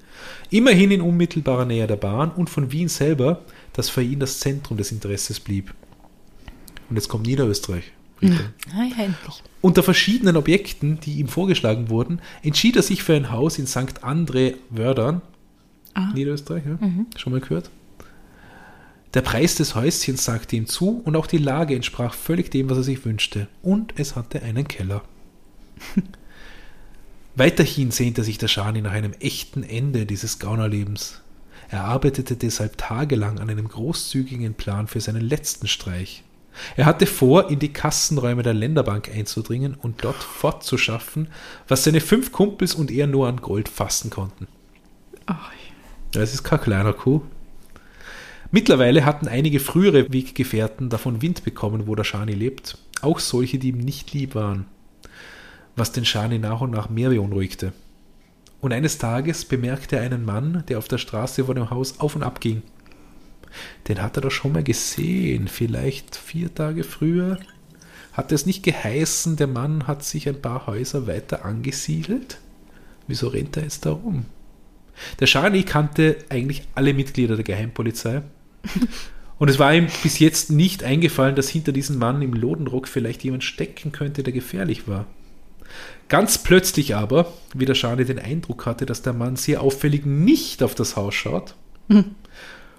Immerhin in unmittelbarer Nähe der Bahn und von Wien selber, das für ihn das Zentrum des Interesses blieb. Und jetzt kommt Niederösterreich. Ah, endlich. Unter verschiedenen Objekten, die ihm vorgeschlagen wurden, entschied er sich für ein Haus in St. André Wördern. Ah. Niederösterreich, ja? Schon mal gehört? Der Preis des Häuschens sagte ihm zu und auch die Lage entsprach völlig dem, was er sich wünschte. Und es hatte einen Keller. Weiterhin sehnte sich der Schani nach einem echten Ende dieses Gaunerlebens. Er arbeitete deshalb tagelang an einem großzügigen Plan für seinen letzten Streich. Er hatte vor, in die Kassenräume der Länderbank einzudringen und dort fortzuschaffen, was seine fünf Kumpels und er nur an Gold fassen konnten. Ach, Das ist kein kleiner Kuh. Mittlerweile hatten einige frühere Weggefährten davon Wind bekommen, wo der Schani lebt. Auch solche, die ihm nicht lieb waren. Was den Schani nach und nach mehr beunruhigte. Und eines Tages bemerkte er einen Mann, der auf der Straße vor dem Haus auf und ab ging. Den hat er doch schon mal gesehen, vielleicht vier Tage früher. Hat es nicht geheißen, der Mann hat sich ein paar Häuser weiter angesiedelt? Wieso rennt er jetzt da rum? Der Schani kannte eigentlich alle Mitglieder der Geheimpolizei. Und es war ihm bis jetzt nicht eingefallen, dass hinter diesem Mann im Lodenrock vielleicht jemand stecken könnte, der gefährlich war. Ganz plötzlich aber, wie der Schani den Eindruck hatte, dass der Mann sehr auffällig nicht auf das Haus schaut,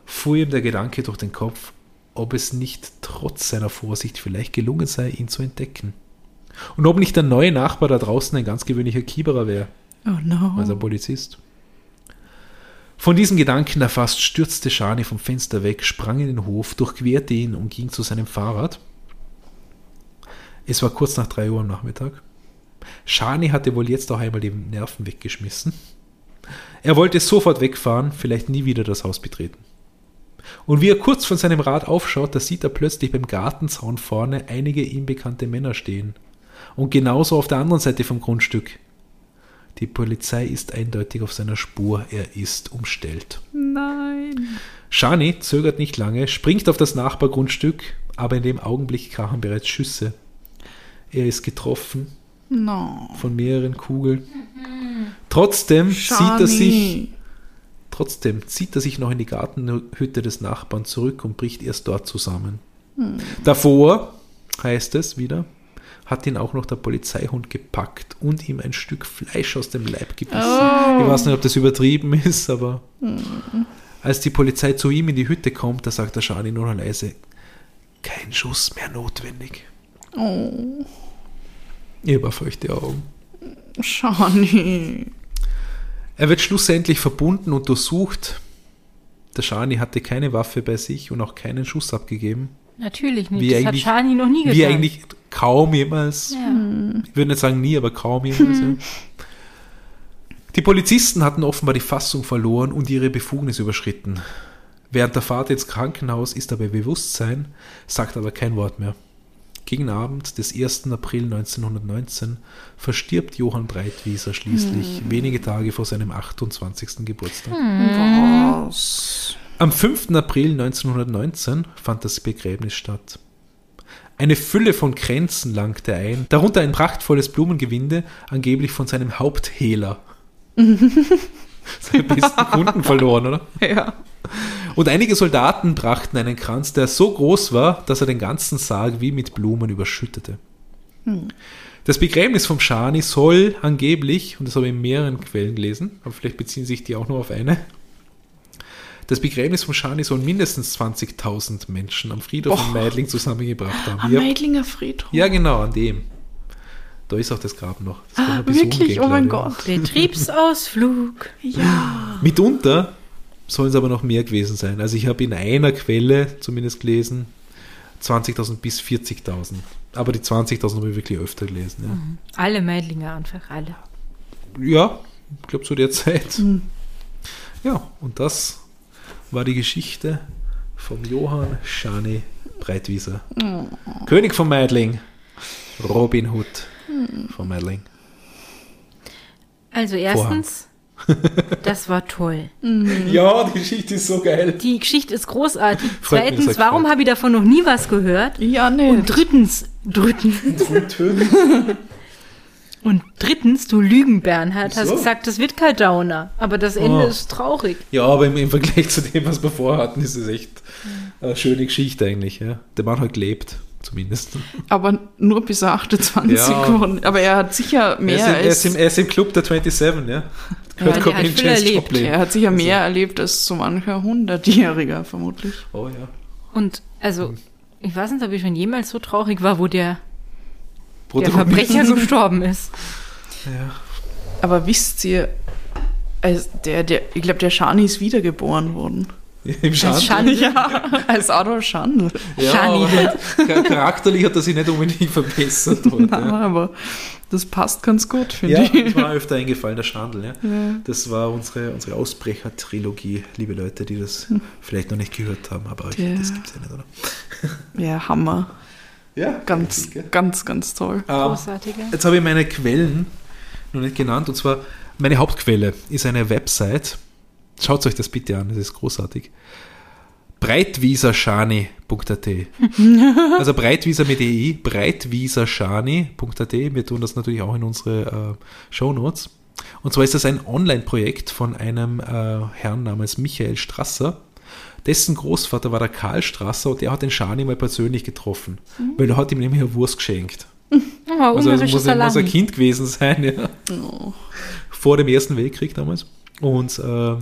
fuhr ihm der Gedanke durch den Kopf, ob es nicht trotz seiner Vorsicht vielleicht gelungen sei, ihn zu entdecken. Und ob nicht der neue Nachbar da draußen ein ganz gewöhnlicher Kieberer wäre, oh no. also ein Polizist. Von diesem Gedanken erfasst stürzte Schani vom Fenster weg, sprang in den Hof, durchquerte ihn und ging zu seinem Fahrrad. Es war kurz nach drei Uhr am Nachmittag. Schani hatte wohl jetzt auch einmal die Nerven weggeschmissen. Er wollte sofort wegfahren, vielleicht nie wieder das Haus betreten. Und wie er kurz von seinem Rad aufschaut, da sieht er plötzlich beim Gartenzaun vorne einige ihm bekannte Männer stehen. Und genauso auf der anderen Seite vom Grundstück. Die Polizei ist eindeutig auf seiner Spur, er ist umstellt. Nein. Shani zögert nicht lange, springt auf das Nachbargrundstück, aber in dem Augenblick krachen bereits Schüsse. Er ist getroffen No. von mehreren Kugeln. Trotzdem zieht er sich, trotzdem zieht er sich noch in die Gartenhütte des Nachbarn zurück und bricht erst dort zusammen. Davor, heißt es wieder, hat ihn auch noch der Polizeihund gepackt und ihm ein Stück Fleisch aus dem Leib gebissen. Ich weiß nicht, ob das übertrieben ist, aber als die Polizei zu ihm in die Hütte kommt, da sagt der Shani nur noch leise, kein Schuss mehr notwendig. Oh, Ich habe feuchte Augen. Shani. Er wird schlussendlich verbunden und durchsucht. Der Shani hatte keine Waffe bei sich und auch keinen Schuss abgegeben. Natürlich nicht. Wie das hat Shani noch nie getan. Wie eigentlich kaum jemals. Ja. Ich würde nicht sagen nie, aber kaum jemals. Ja. Die Polizisten hatten offenbar die Fassung verloren und ihre Befugnis überschritten. Während der Fahrt ins Krankenhaus ist er bei Bewusstsein, sagt aber kein Wort mehr. Gegen Abend des 1. April 1919 verstirbt Johann Breitwieser schließlich, wenige Tage vor seinem 28. Geburtstag. Was? Am 5. April 1919 fand das Begräbnis statt. Eine Fülle von Kränzen langte ein, darunter ein prachtvolles Blumengewinde, angeblich von seinem Haupthehler. Seine besten Kunden verloren, oder? Ja. Und einige Soldaten brachten einen Kranz, der so groß war, dass er den ganzen Sarg wie mit Blumen überschüttete. Das Begräbnis vom Schani soll angeblich, und das habe ich in mehreren Quellen gelesen, aber vielleicht beziehen sich die auch nur auf eine, das Begräbnis vom Schani soll mindestens 20.000 Menschen am Friedhof in. Meidling zusammengebracht haben. Am Ja, Meidlinger Friedhof. ja, genau, an dem. Da ist auch das Grab noch. Das kann Ah, wirklich? gehen, Oh mein. Gott. Betriebsausflug. Ja. Mitunter sollen es aber noch mehr gewesen sein. Also ich habe in einer Quelle zumindest gelesen, 20.000 bis 40.000. Aber die 20.000 habe ich wirklich öfter gelesen. Alle Meidlinger einfach, alle. Ja, ja ich glaube zu der Zeit. Ja, und das war die Geschichte vom Johann Schani Breitwieser. König von Meidling, Robin Hood von Meidling. Also erstens, das war toll. Ja, die Geschichte ist so geil. Die Geschichte ist großartig. Freut mich, Zweitens, sagt warum habe ich davon noch nie was gehört? Ja, nee. Und drittens, drittens, und drittens, du Lügen, Bernhard, hast Wieso? gesagt, das wird kein Downer. Aber das Ende Oh. ist traurig. Ja, aber im, im Vergleich zu dem, was wir vorher hatten, ist es echt eine schöne Geschichte eigentlich. Ja. Der Mann hat gelebt, zumindest. Aber nur bis er 28 Ja. geworden. Aber er hat sicher Er mehr ist, im, er, ist als. im, er ist im Club der 27, ja. Cobain, hat viel erlebt. Er hat sicher mehr erlebt als so mancher Hundertjähriger, vermutlich. Oh ja. Und also, ich weiß nicht, ob ich schon jemals so traurig war, wo der, der. Verbrecher gestorben ist. Ja. Aber wisst ihr, als der, der, ich glaube, der Schani ist wiedergeboren worden. Im Schandl. Schandl. Ja, als Adolf Schandl. Ja, Schani. char- charakterlich hat er sich nicht unbedingt verbessert. Nein, ja. aber das passt ganz gut, finde Ja, ich. das war öfter eingefallen, der Schandl. Ja. Das war unsere, unsere Ausbrecher-Trilogie, liebe Leute, die das vielleicht noch nicht gehört haben, aber Ja. das gibt es ja nicht, oder? Ja, Hammer. Ja, Ganz, richtig, ganz, ganz toll. Ähm, Großartiger. Jetzt habe ich meine Quellen noch nicht genannt. Und zwar, meine Hauptquelle ist eine Website. Schaut euch das bitte an, das ist großartig. breitwieserschani.at Also Breitwieser mit EI, breitwieserschani.at Wir tun das natürlich auch in unsere äh, Shownotes. Und zwar ist das ein Online-Projekt von einem äh, Herrn namens Michael Strasser. Dessen Großvater war der Karl Strasser und der hat den Schani mal persönlich getroffen, weil er hat ihm nämlich eine Wurst geschenkt. Oh, Also, also muss, er, muss Salami. Kind gewesen sein, ja. Oh. Vor dem Ersten Weltkrieg damals. Und äh,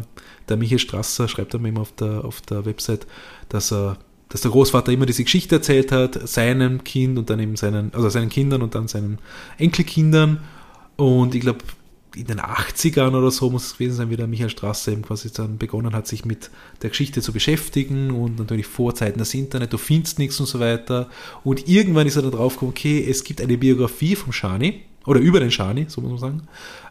der Michael Strasser schreibt dann immer auf der, auf der Website, dass er dass der Großvater immer diese Geschichte erzählt hat, seinem Kind und dann eben seinen, also seinen Kindern und dann seinen Enkelkindern. Und ich glaube, in den 80ern oder so muss es gewesen sein, wie der Michael Strasser eben quasi dann begonnen hat, sich mit der Geschichte zu beschäftigen und natürlich Vorzeiten des Internet, du findest nichts und so weiter. Und irgendwann ist er dann drauf gekommen, okay, es gibt eine Biografie vom Shani, oder über den Shani, so muss man sagen,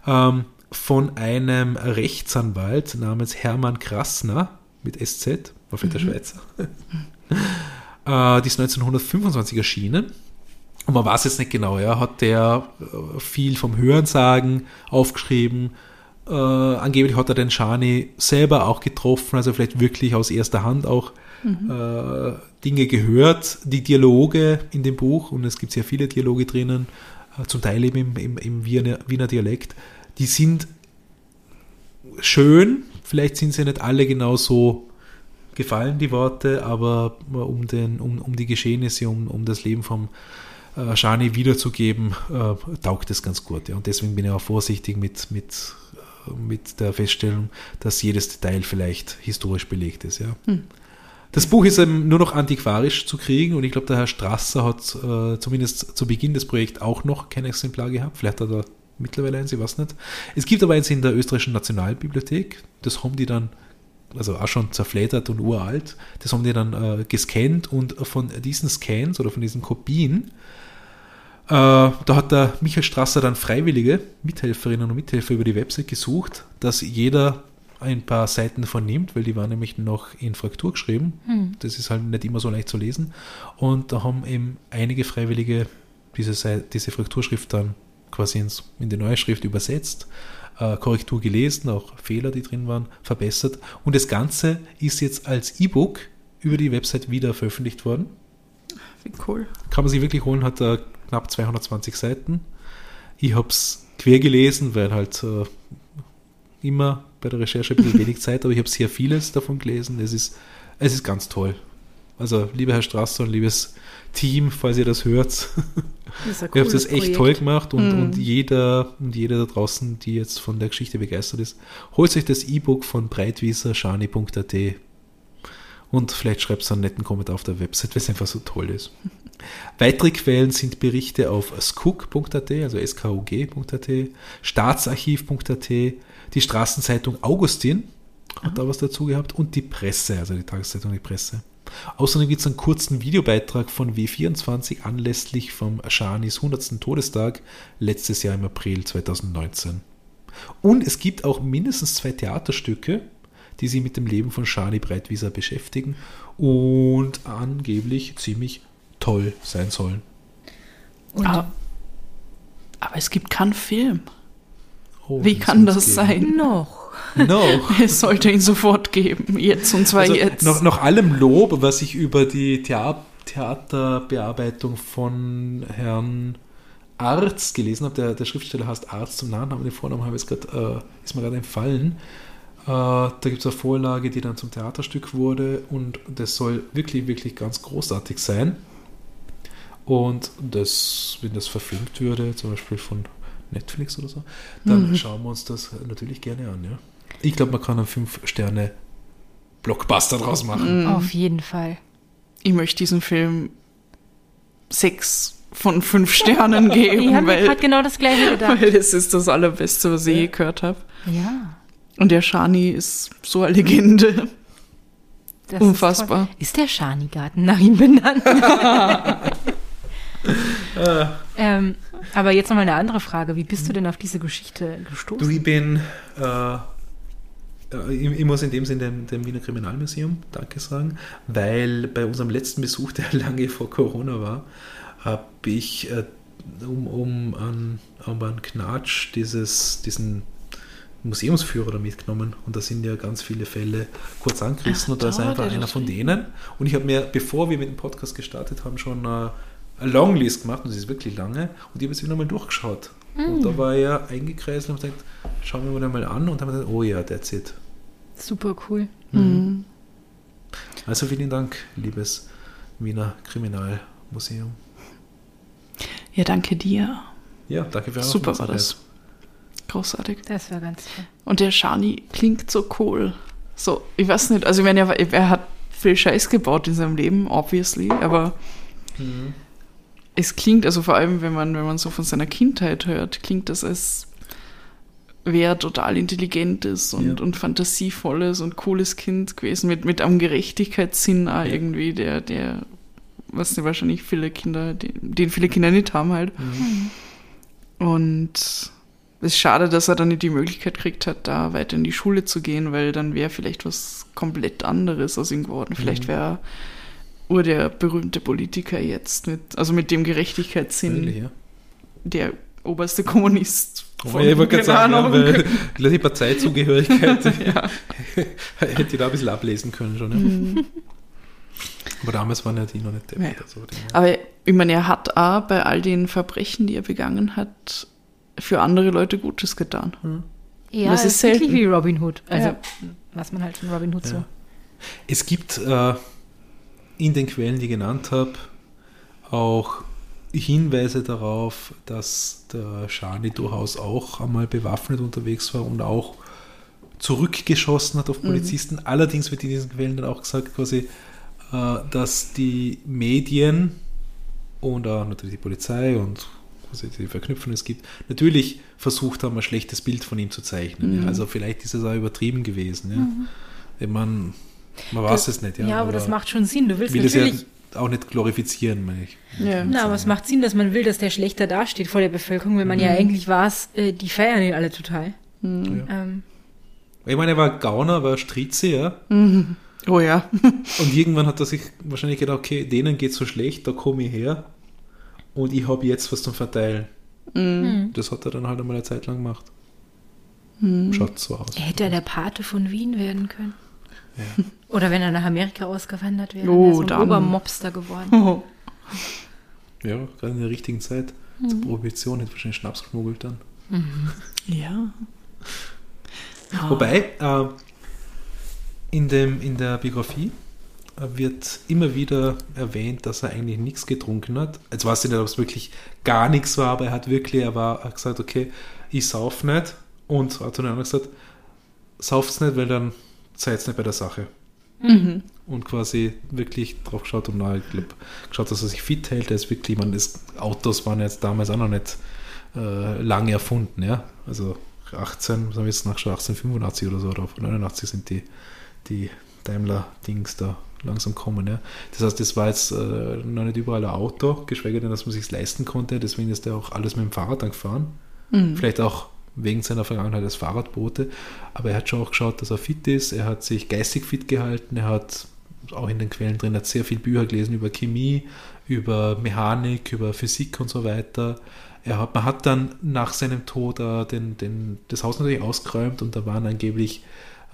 ähm, von einem Rechtsanwalt namens Hermann Krasner mit SZ, war vielleicht der Schweizer. äh, die ist 1925 erschienen. Und man weiß jetzt nicht genau, ja, hat der äh, viel vom Hörensagen aufgeschrieben. Äh, angeblich hat er den Shani selber auch getroffen, also vielleicht wirklich aus erster Hand auch äh, Dinge gehört, die Dialoge in dem Buch, und es gibt sehr viele Dialoge drinnen, äh, zum Teil eben im, im, im Wiener, Wiener Dialekt, die sind schön, vielleicht sind sie nicht alle genauso gefallen, die Worte, aber um, den, um, um die Geschehnisse, um, um das Leben vom äh, Shani wiederzugeben, äh, taugt es ganz gut. Ja. Und deswegen bin ich auch vorsichtig mit, mit, äh, mit der Feststellung, dass jedes Detail vielleicht historisch belegt ist. Ja. Hm. Das Buch ist eben nur noch antiquarisch zu kriegen und ich glaube, der Herr Strasser hat äh, zumindest zu Beginn des Projekts auch noch kein Exemplar gehabt. Vielleicht hat er mittlerweile eins, ich weiß nicht. Es gibt aber eins in der österreichischen Nationalbibliothek. Das haben die dann, also auch schon zerfledert und uralt, das haben die dann äh, gescannt und von diesen Scans oder von diesen Kopien da hat der Michael Strasser dann freiwillige Mithelferinnen und Mithelfer über die Website gesucht, dass jeder ein paar Seiten vernimmt, weil die waren nämlich noch in Fraktur geschrieben. Hm. Das ist halt nicht immer so leicht zu lesen. Und da haben eben einige Freiwillige diese, diese Frakturschrift dann quasi ins, in die neue Schrift übersetzt, äh, Korrektur gelesen, auch Fehler, die drin waren, verbessert. Und das Ganze ist jetzt als E-Book über die Website wieder veröffentlicht worden. Wie cool. Kann man sich wirklich holen, hat da knapp 220 Seiten. Ich habe es quer gelesen, weil halt äh, immer bei der Recherche ein bisschen wenig Zeit, aber ich habe sehr vieles davon gelesen. Es ist, es ist ganz toll. Also, lieber Herr Strasser und liebes Team, falls ihr das hört, das ihr habt das echt Projekt. toll gemacht und, mm. und jeder und jeder da draußen, die jetzt von der Geschichte begeistert ist, holt euch das E-Book von breitwieserschani.at und vielleicht schreibt es einen netten Kommentar auf der Website, weil es einfach so toll ist. Weitere Quellen sind Berichte auf skug.at, also skug.at, staatsarchiv.at, die Straßenzeitung Augustin hat Aha. da was dazu gehabt und die Presse, also die Tageszeitung Die Presse. Außerdem gibt es einen kurzen Videobeitrag von W24 anlässlich vom Shanis 100. Todestag letztes Jahr im April 2019. Und es gibt auch mindestens zwei Theaterstücke, die sich mit dem Leben von Shani Breitwieser beschäftigen und angeblich ziemlich toll sein sollen. Aber, aber, es gibt keinen Film. Oh, Wie kann das geben. sein? Noch. Noch. es sollte ihn sofort geben. Jetzt und zwar also jetzt. Nach, nach allem Lob, was ich über die Thea Theaterbearbeitung von Herrn Arzt gelesen habe, der, der Schriftsteller heißt Arzt zum Nachnamen, den Vornamen habe ich grad, äh, ist mir gerade entfallen. Äh, da gibt es eine Vorlage, die dann zum Theaterstück wurde und das soll wirklich, wirklich ganz großartig sein. Und das, wenn das verfilmt würde, zum Beispiel von Netflix oder so, dann mhm. schauen wir uns das natürlich gerne an. Ja? Ich glaube, man kann einen 5-Sterne-Blockbuster draus machen. Mhm. Auf jeden Fall. Ich möchte diesem Film sechs von fünf Sternen geben. ich habe gerade genau das gleiche gedacht. Weil es ist das Allerbeste, was ich ja. je gehört habe. Ja. Und der Shani ist so eine Legende. Das Unfassbar. Ist, ist der Shani-Garten nach ihm benannt? ähm, aber jetzt nochmal eine andere Frage. Wie bist du denn auf diese Geschichte gestoßen? Du, ich bin, äh, äh ich, ich, muss in dem Sinne dem, dem, Wiener Kriminalmuseum Danke sagen, weil bei unserem letzten Besuch, der lange vor Corona war, habe ich äh, um, um, an, um an Knatsch dieses, diesen Museumsführer da mitgenommen und da sind ja ganz viele Fälle kurz angerissen Ach, und da ist einfach einer von denen. Und ich habe mir, bevor wir mit dem Podcast gestartet haben, schon äh, Longlist gemacht und sie ist wirklich lange und ich habe es wieder mal durchgeschaut. Mm. Und da war er eingekreist und habe gesagt, schauen wir mal an und haben gesagt, oh ja, that's it. Super cool. Mhm. Also vielen Dank, liebes Wiener Kriminalmuseum. Ja, danke dir. Ja, danke für Super war das. Großartig. Das war ganz toll. Und der Shani klingt so cool. So, ich weiß nicht, also ich meine, er, er hat viel Scheiß gebaut in seinem Leben, obviously, aber mhm es klingt, also vor allem, wenn man, wenn man so von seiner Kindheit hört, klingt das als wäre total intelligentes und, ja. und fantasievolles und cooles Kind gewesen, mit, mit einem Gerechtigkeitssinn auch ja. irgendwie, der, der, was wahrscheinlich viele Kinder, den, den viele Kinder nicht haben halt. Mhm. Und es ist schade, dass er dann nicht die Möglichkeit gekriegt hat, da weiter in die Schule zu gehen, weil dann wäre vielleicht was komplett anderes aus ihm geworden. Vielleicht mhm. wäre Ur der berühmte Politiker jetzt mit, also mit dem Gerechtigkeitssinn, ja? der oberste Kommunist. Von, ja, ich wollte gerade sagen, ja, weil die Parteizugehörigkeit ja. hätte ich da ein bisschen ablesen können schon. Ja. Mhm. Aber damals waren ja die noch nicht Ja. deppert. Also, die- Aber ich meine, er hat auch bei all den Verbrechen, die er begangen hat, für andere Leute Gutes getan. Ja, Das ist ist wirklich selten. wie Robin Hood. Also, Ja. was man halt von Robin Hood so. Es gibt äh, in den Quellen, die ich genannt habe, auch Hinweise darauf, dass der Shani durchaus auch einmal bewaffnet unterwegs war und auch zurückgeschossen hat auf Polizisten. Allerdings wird in diesen Quellen dann auch gesagt, quasi, äh, dass die Medien und auch natürlich die Polizei und quasi die Verknüpfung es gibt, natürlich versucht haben, ein schlechtes Bild von ihm zu zeichnen. Ja. Also vielleicht ist es auch übertrieben gewesen. Ja. Ich meine, man weiß es nicht. Ja, Ja, aber, das macht schon Sinn. Du willst will das ja natürlich. auch nicht glorifizieren, meine ich. Ja. Na, aber es macht Sinn, dass man will, dass der schlechter dasteht vor der Bevölkerung, wenn man ja eigentlich weiß, äh, die feiern ihn alle total. Ähm, Ich meine, er war Gauner, war Strize, ja. Oh ja. Und irgendwann hat er sich wahrscheinlich gedacht, okay, denen geht so schlecht, da komme ich her und ich habe jetzt was zum Verteilen. Das hat er dann halt einmal eine Zeit lang gemacht. Schaut so aus. er hätte ja der Pate von Wien werden können. Ja. Oder wenn er nach Amerika ausgewandert wäre, Oh, wäre er so ein dann. Obermobster geworden. Oh. Ja, gerade in der richtigen Zeit. Zur Prohibition hätte wahrscheinlich Schnaps geschmuggelt dann. Ja. Wobei, äh, in, dem, in der Biografie äh, wird immer wieder erwähnt, dass er eigentlich nichts getrunken hat. Jetzt weiß ich nicht, ob es wirklich gar nichts war, aber er hat wirklich, er war er hat gesagt, okay, ich sauf nicht. Und hat dann auch gesagt, sauft's nicht, weil dann seid nicht bei der Sache. Und quasi wirklich drauf geschaut und na, ich glaub, geschaut, dass er sich fit hält. Er ist wirklich, man, das Autos waren jetzt damals auch noch nicht äh, lange erfunden, ja. Also 18, was haben wir jetzt nachgeschaut, 1885 oder so, oder 89 sind die, die Daimler-Dings da langsam kommen, ja. Das heißt, das war jetzt äh, noch nicht überall ein Auto, geschweige denn, dass man sich leisten konnte, deswegen ist er auch alles mit dem Fahrrad dann gefahren. Vielleicht auch wegen seiner Vergangenheit als Fahrradbote, aber er hat schon auch geschaut, dass er fit ist, er hat sich geistig fit gehalten, er hat auch in den Quellen drin, hat sehr viel Bücher gelesen über Chemie, über Mechanik, über Physik und so weiter. Er hat, man hat dann nach seinem Tod äh, den, den, das Haus natürlich ausgeräumt und da waren angeblich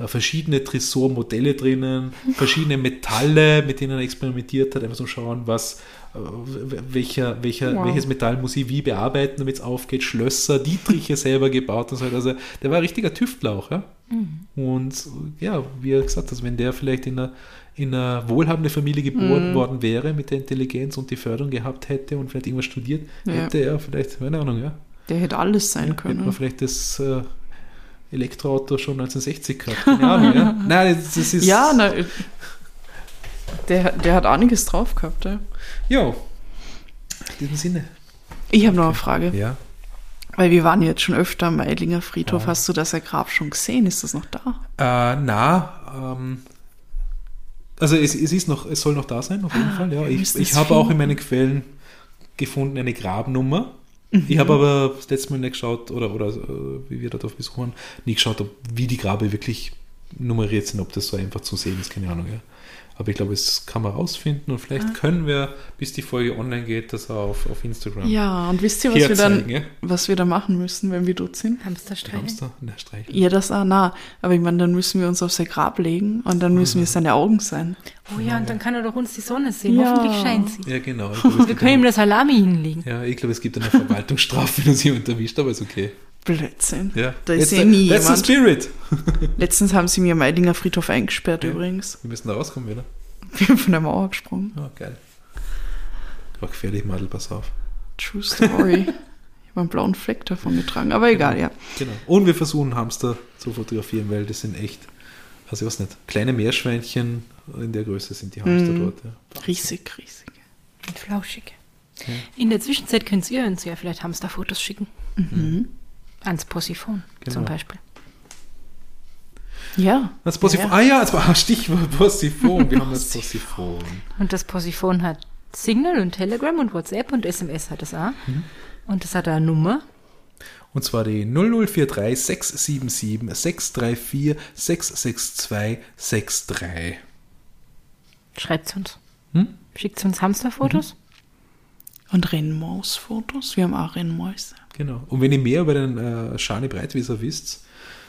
verschiedene Tresor-Modelle drinnen, verschiedene Metalle, mit denen er experimentiert hat, einfach so schauen, was, äh, welcher, welcher, Wow. welches Metall muss ich wie bearbeiten, damit es aufgeht, Schlösser, Dietriche selber gebaut und so weiter. Also der war ein richtiger Tüftler auch, ja. Und ja, wie er gesagt hat, wenn der vielleicht in einer, in einer wohlhabenden Familie geboren worden wäre, mit der Intelligenz und die Förderung gehabt hätte und vielleicht irgendwas studiert, Ja. hätte er vielleicht, keine Ahnung, ja, Der hätte alles sein hätte man können. vielleicht das äh, Elektroauto schon 1960 gehabt. Ja. Nein, das, das ist. Ja, na, der, der hat einiges drauf gehabt. Ja. Ja. In diesem Sinne. Ich habe noch eine Frage, Ja. weil wir waren jetzt schon öfter am Meidlinger Friedhof. Ja. Hast du das Grab schon gesehen? Ist das noch da? Äh, na, ähm, also es, es ist noch, es soll noch da sein, auf jeden Fall. Ja. Ich, ich habe auch in meinen Quellen gefunden eine Grabnummer. Mhm. Ich habe aber das letzte Mal nicht geschaut, oder, oder äh, wie wir da drauf besucht waren, nicht geschaut, ob, wie die Grabe wirklich nummeriert sind, ob das so einfach zu sehen ist, keine Ahnung. Ja. Aber ich glaube, es kann man rausfinden und vielleicht Ah. können wir, bis die Folge online geht, das auf, auf Instagram Ja, und wisst ihr, was wir dann, Ja? was wir da machen müssen, wenn wir dort sind? Hamsterstreich. Hamster? Na. Ja, das auch nah. Aber ich meine, dann müssen wir uns auf sein Grab legen und dann müssen wir seine Augen sein. Oh ja, und dann kann er doch uns die Sonne sehen. Ja. Hoffentlich scheint sie. Ja, genau. Ich glaube, Wir können ihm das Salami hinlegen. ja, ich glaube, es gibt eine Verwaltungsstrafe, wenn uns jemand erwischt, aber ist okay. Blödsinn. Ja. Da ist ja the- nie That's the jemand. spirit. Letztens haben sie mir am Meidinger Friedhof eingesperrt Ja. übrigens. Wir müssen da rauskommen wieder. Wir sind von der Mauer gesprungen. Ja, geil. War gefährlich, Madel, pass auf. True Story. ich habe einen blauen Fleck davon getragen, aber egal, ja. Genau. Und wir versuchen Hamster zu fotografieren, weil das sind echt, also ich weiß nicht, kleine Meerschweinchen in der Größe sind die Hamster Mhm. dort. Ja. Riesig, riesig. Und flauschig. In der Zwischenzeit könnt ihr uns ja vielleicht Hamsterfotos schicken. Ans Possiphon Genau. zum Beispiel. Ja. Das Possiphon. Ja. Ah ja, das war Stichwort Possiphon. Wir haben das Possiphon. Und das Possiphon hat Signal und Telegram und WhatsApp und SMS hat es auch. Und das hat eine Nummer. Und zwar die 0043 677 634 662 63. Schreibt uns. Hm? Schickt uns Hamsterfotos. Und Rennmausfotos. Wir haben auch Rennmäuse. Genau. Und wenn ihr mehr über den äh, Schani Breitwieser wisst,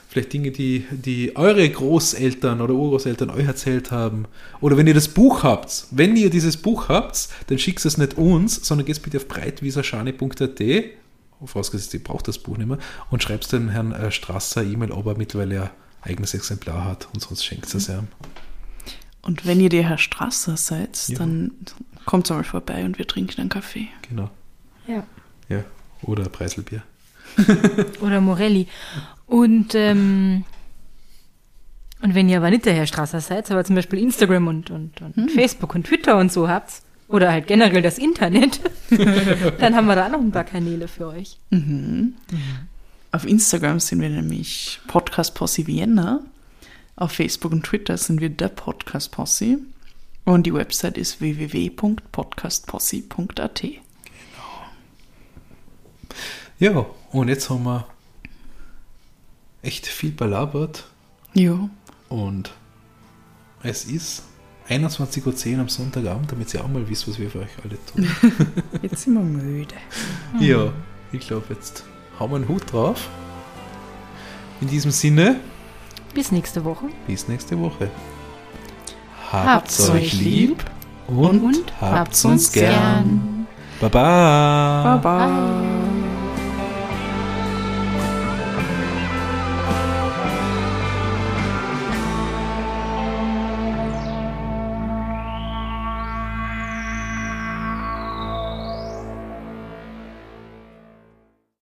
Vielleicht Dinge, die, die eure Großeltern oder Urgroßeltern euch erzählt haben. Oder wenn ihr das Buch habt. Wenn ihr dieses Buch habt, dann schickt es nicht uns, sondern geht bitte auf breitwieserschani.at vorausgesetzt, ihr braucht das Buch nicht mehr, und schreibt dem Herrn äh, Strasser E-Mail, ob er mittlerweile ein eigenes Exemplar hat und sonst schenkt es ihm. Und wenn ihr der Herr Strasser seid, Ja. dann kommt mal vorbei und wir trinken einen Kaffee. Genau. Ja. Ja. Oder Preiselbier. Oder Morelli. Und, ähm, und wenn ihr aber nicht der Herr Strasser seid, aber zum Beispiel Instagram und, und, und Facebook und Twitter und so habt, oder halt generell das Internet, dann haben wir da auch noch ein paar Kanäle für euch. Auf Instagram sind wir nämlich Podcast Posse Vienna. Auf Facebook und Twitter sind wir der Podcast Posse. Und die Website ist www.podcastposse.at. Ja, und jetzt haben wir echt viel belabert Ja, und es ist 21.10 Uhr am Sonntagabend, damit ihr auch mal wisst, was wir für euch alle tun. jetzt sind wir müde. Ja, ich glaube, jetzt haben wir einen Hut drauf. In diesem Sinne, Bis nächste Woche. bis nächste Woche. Habt's euch lieb und, und habt's uns gern. Baba. Baba. Bye.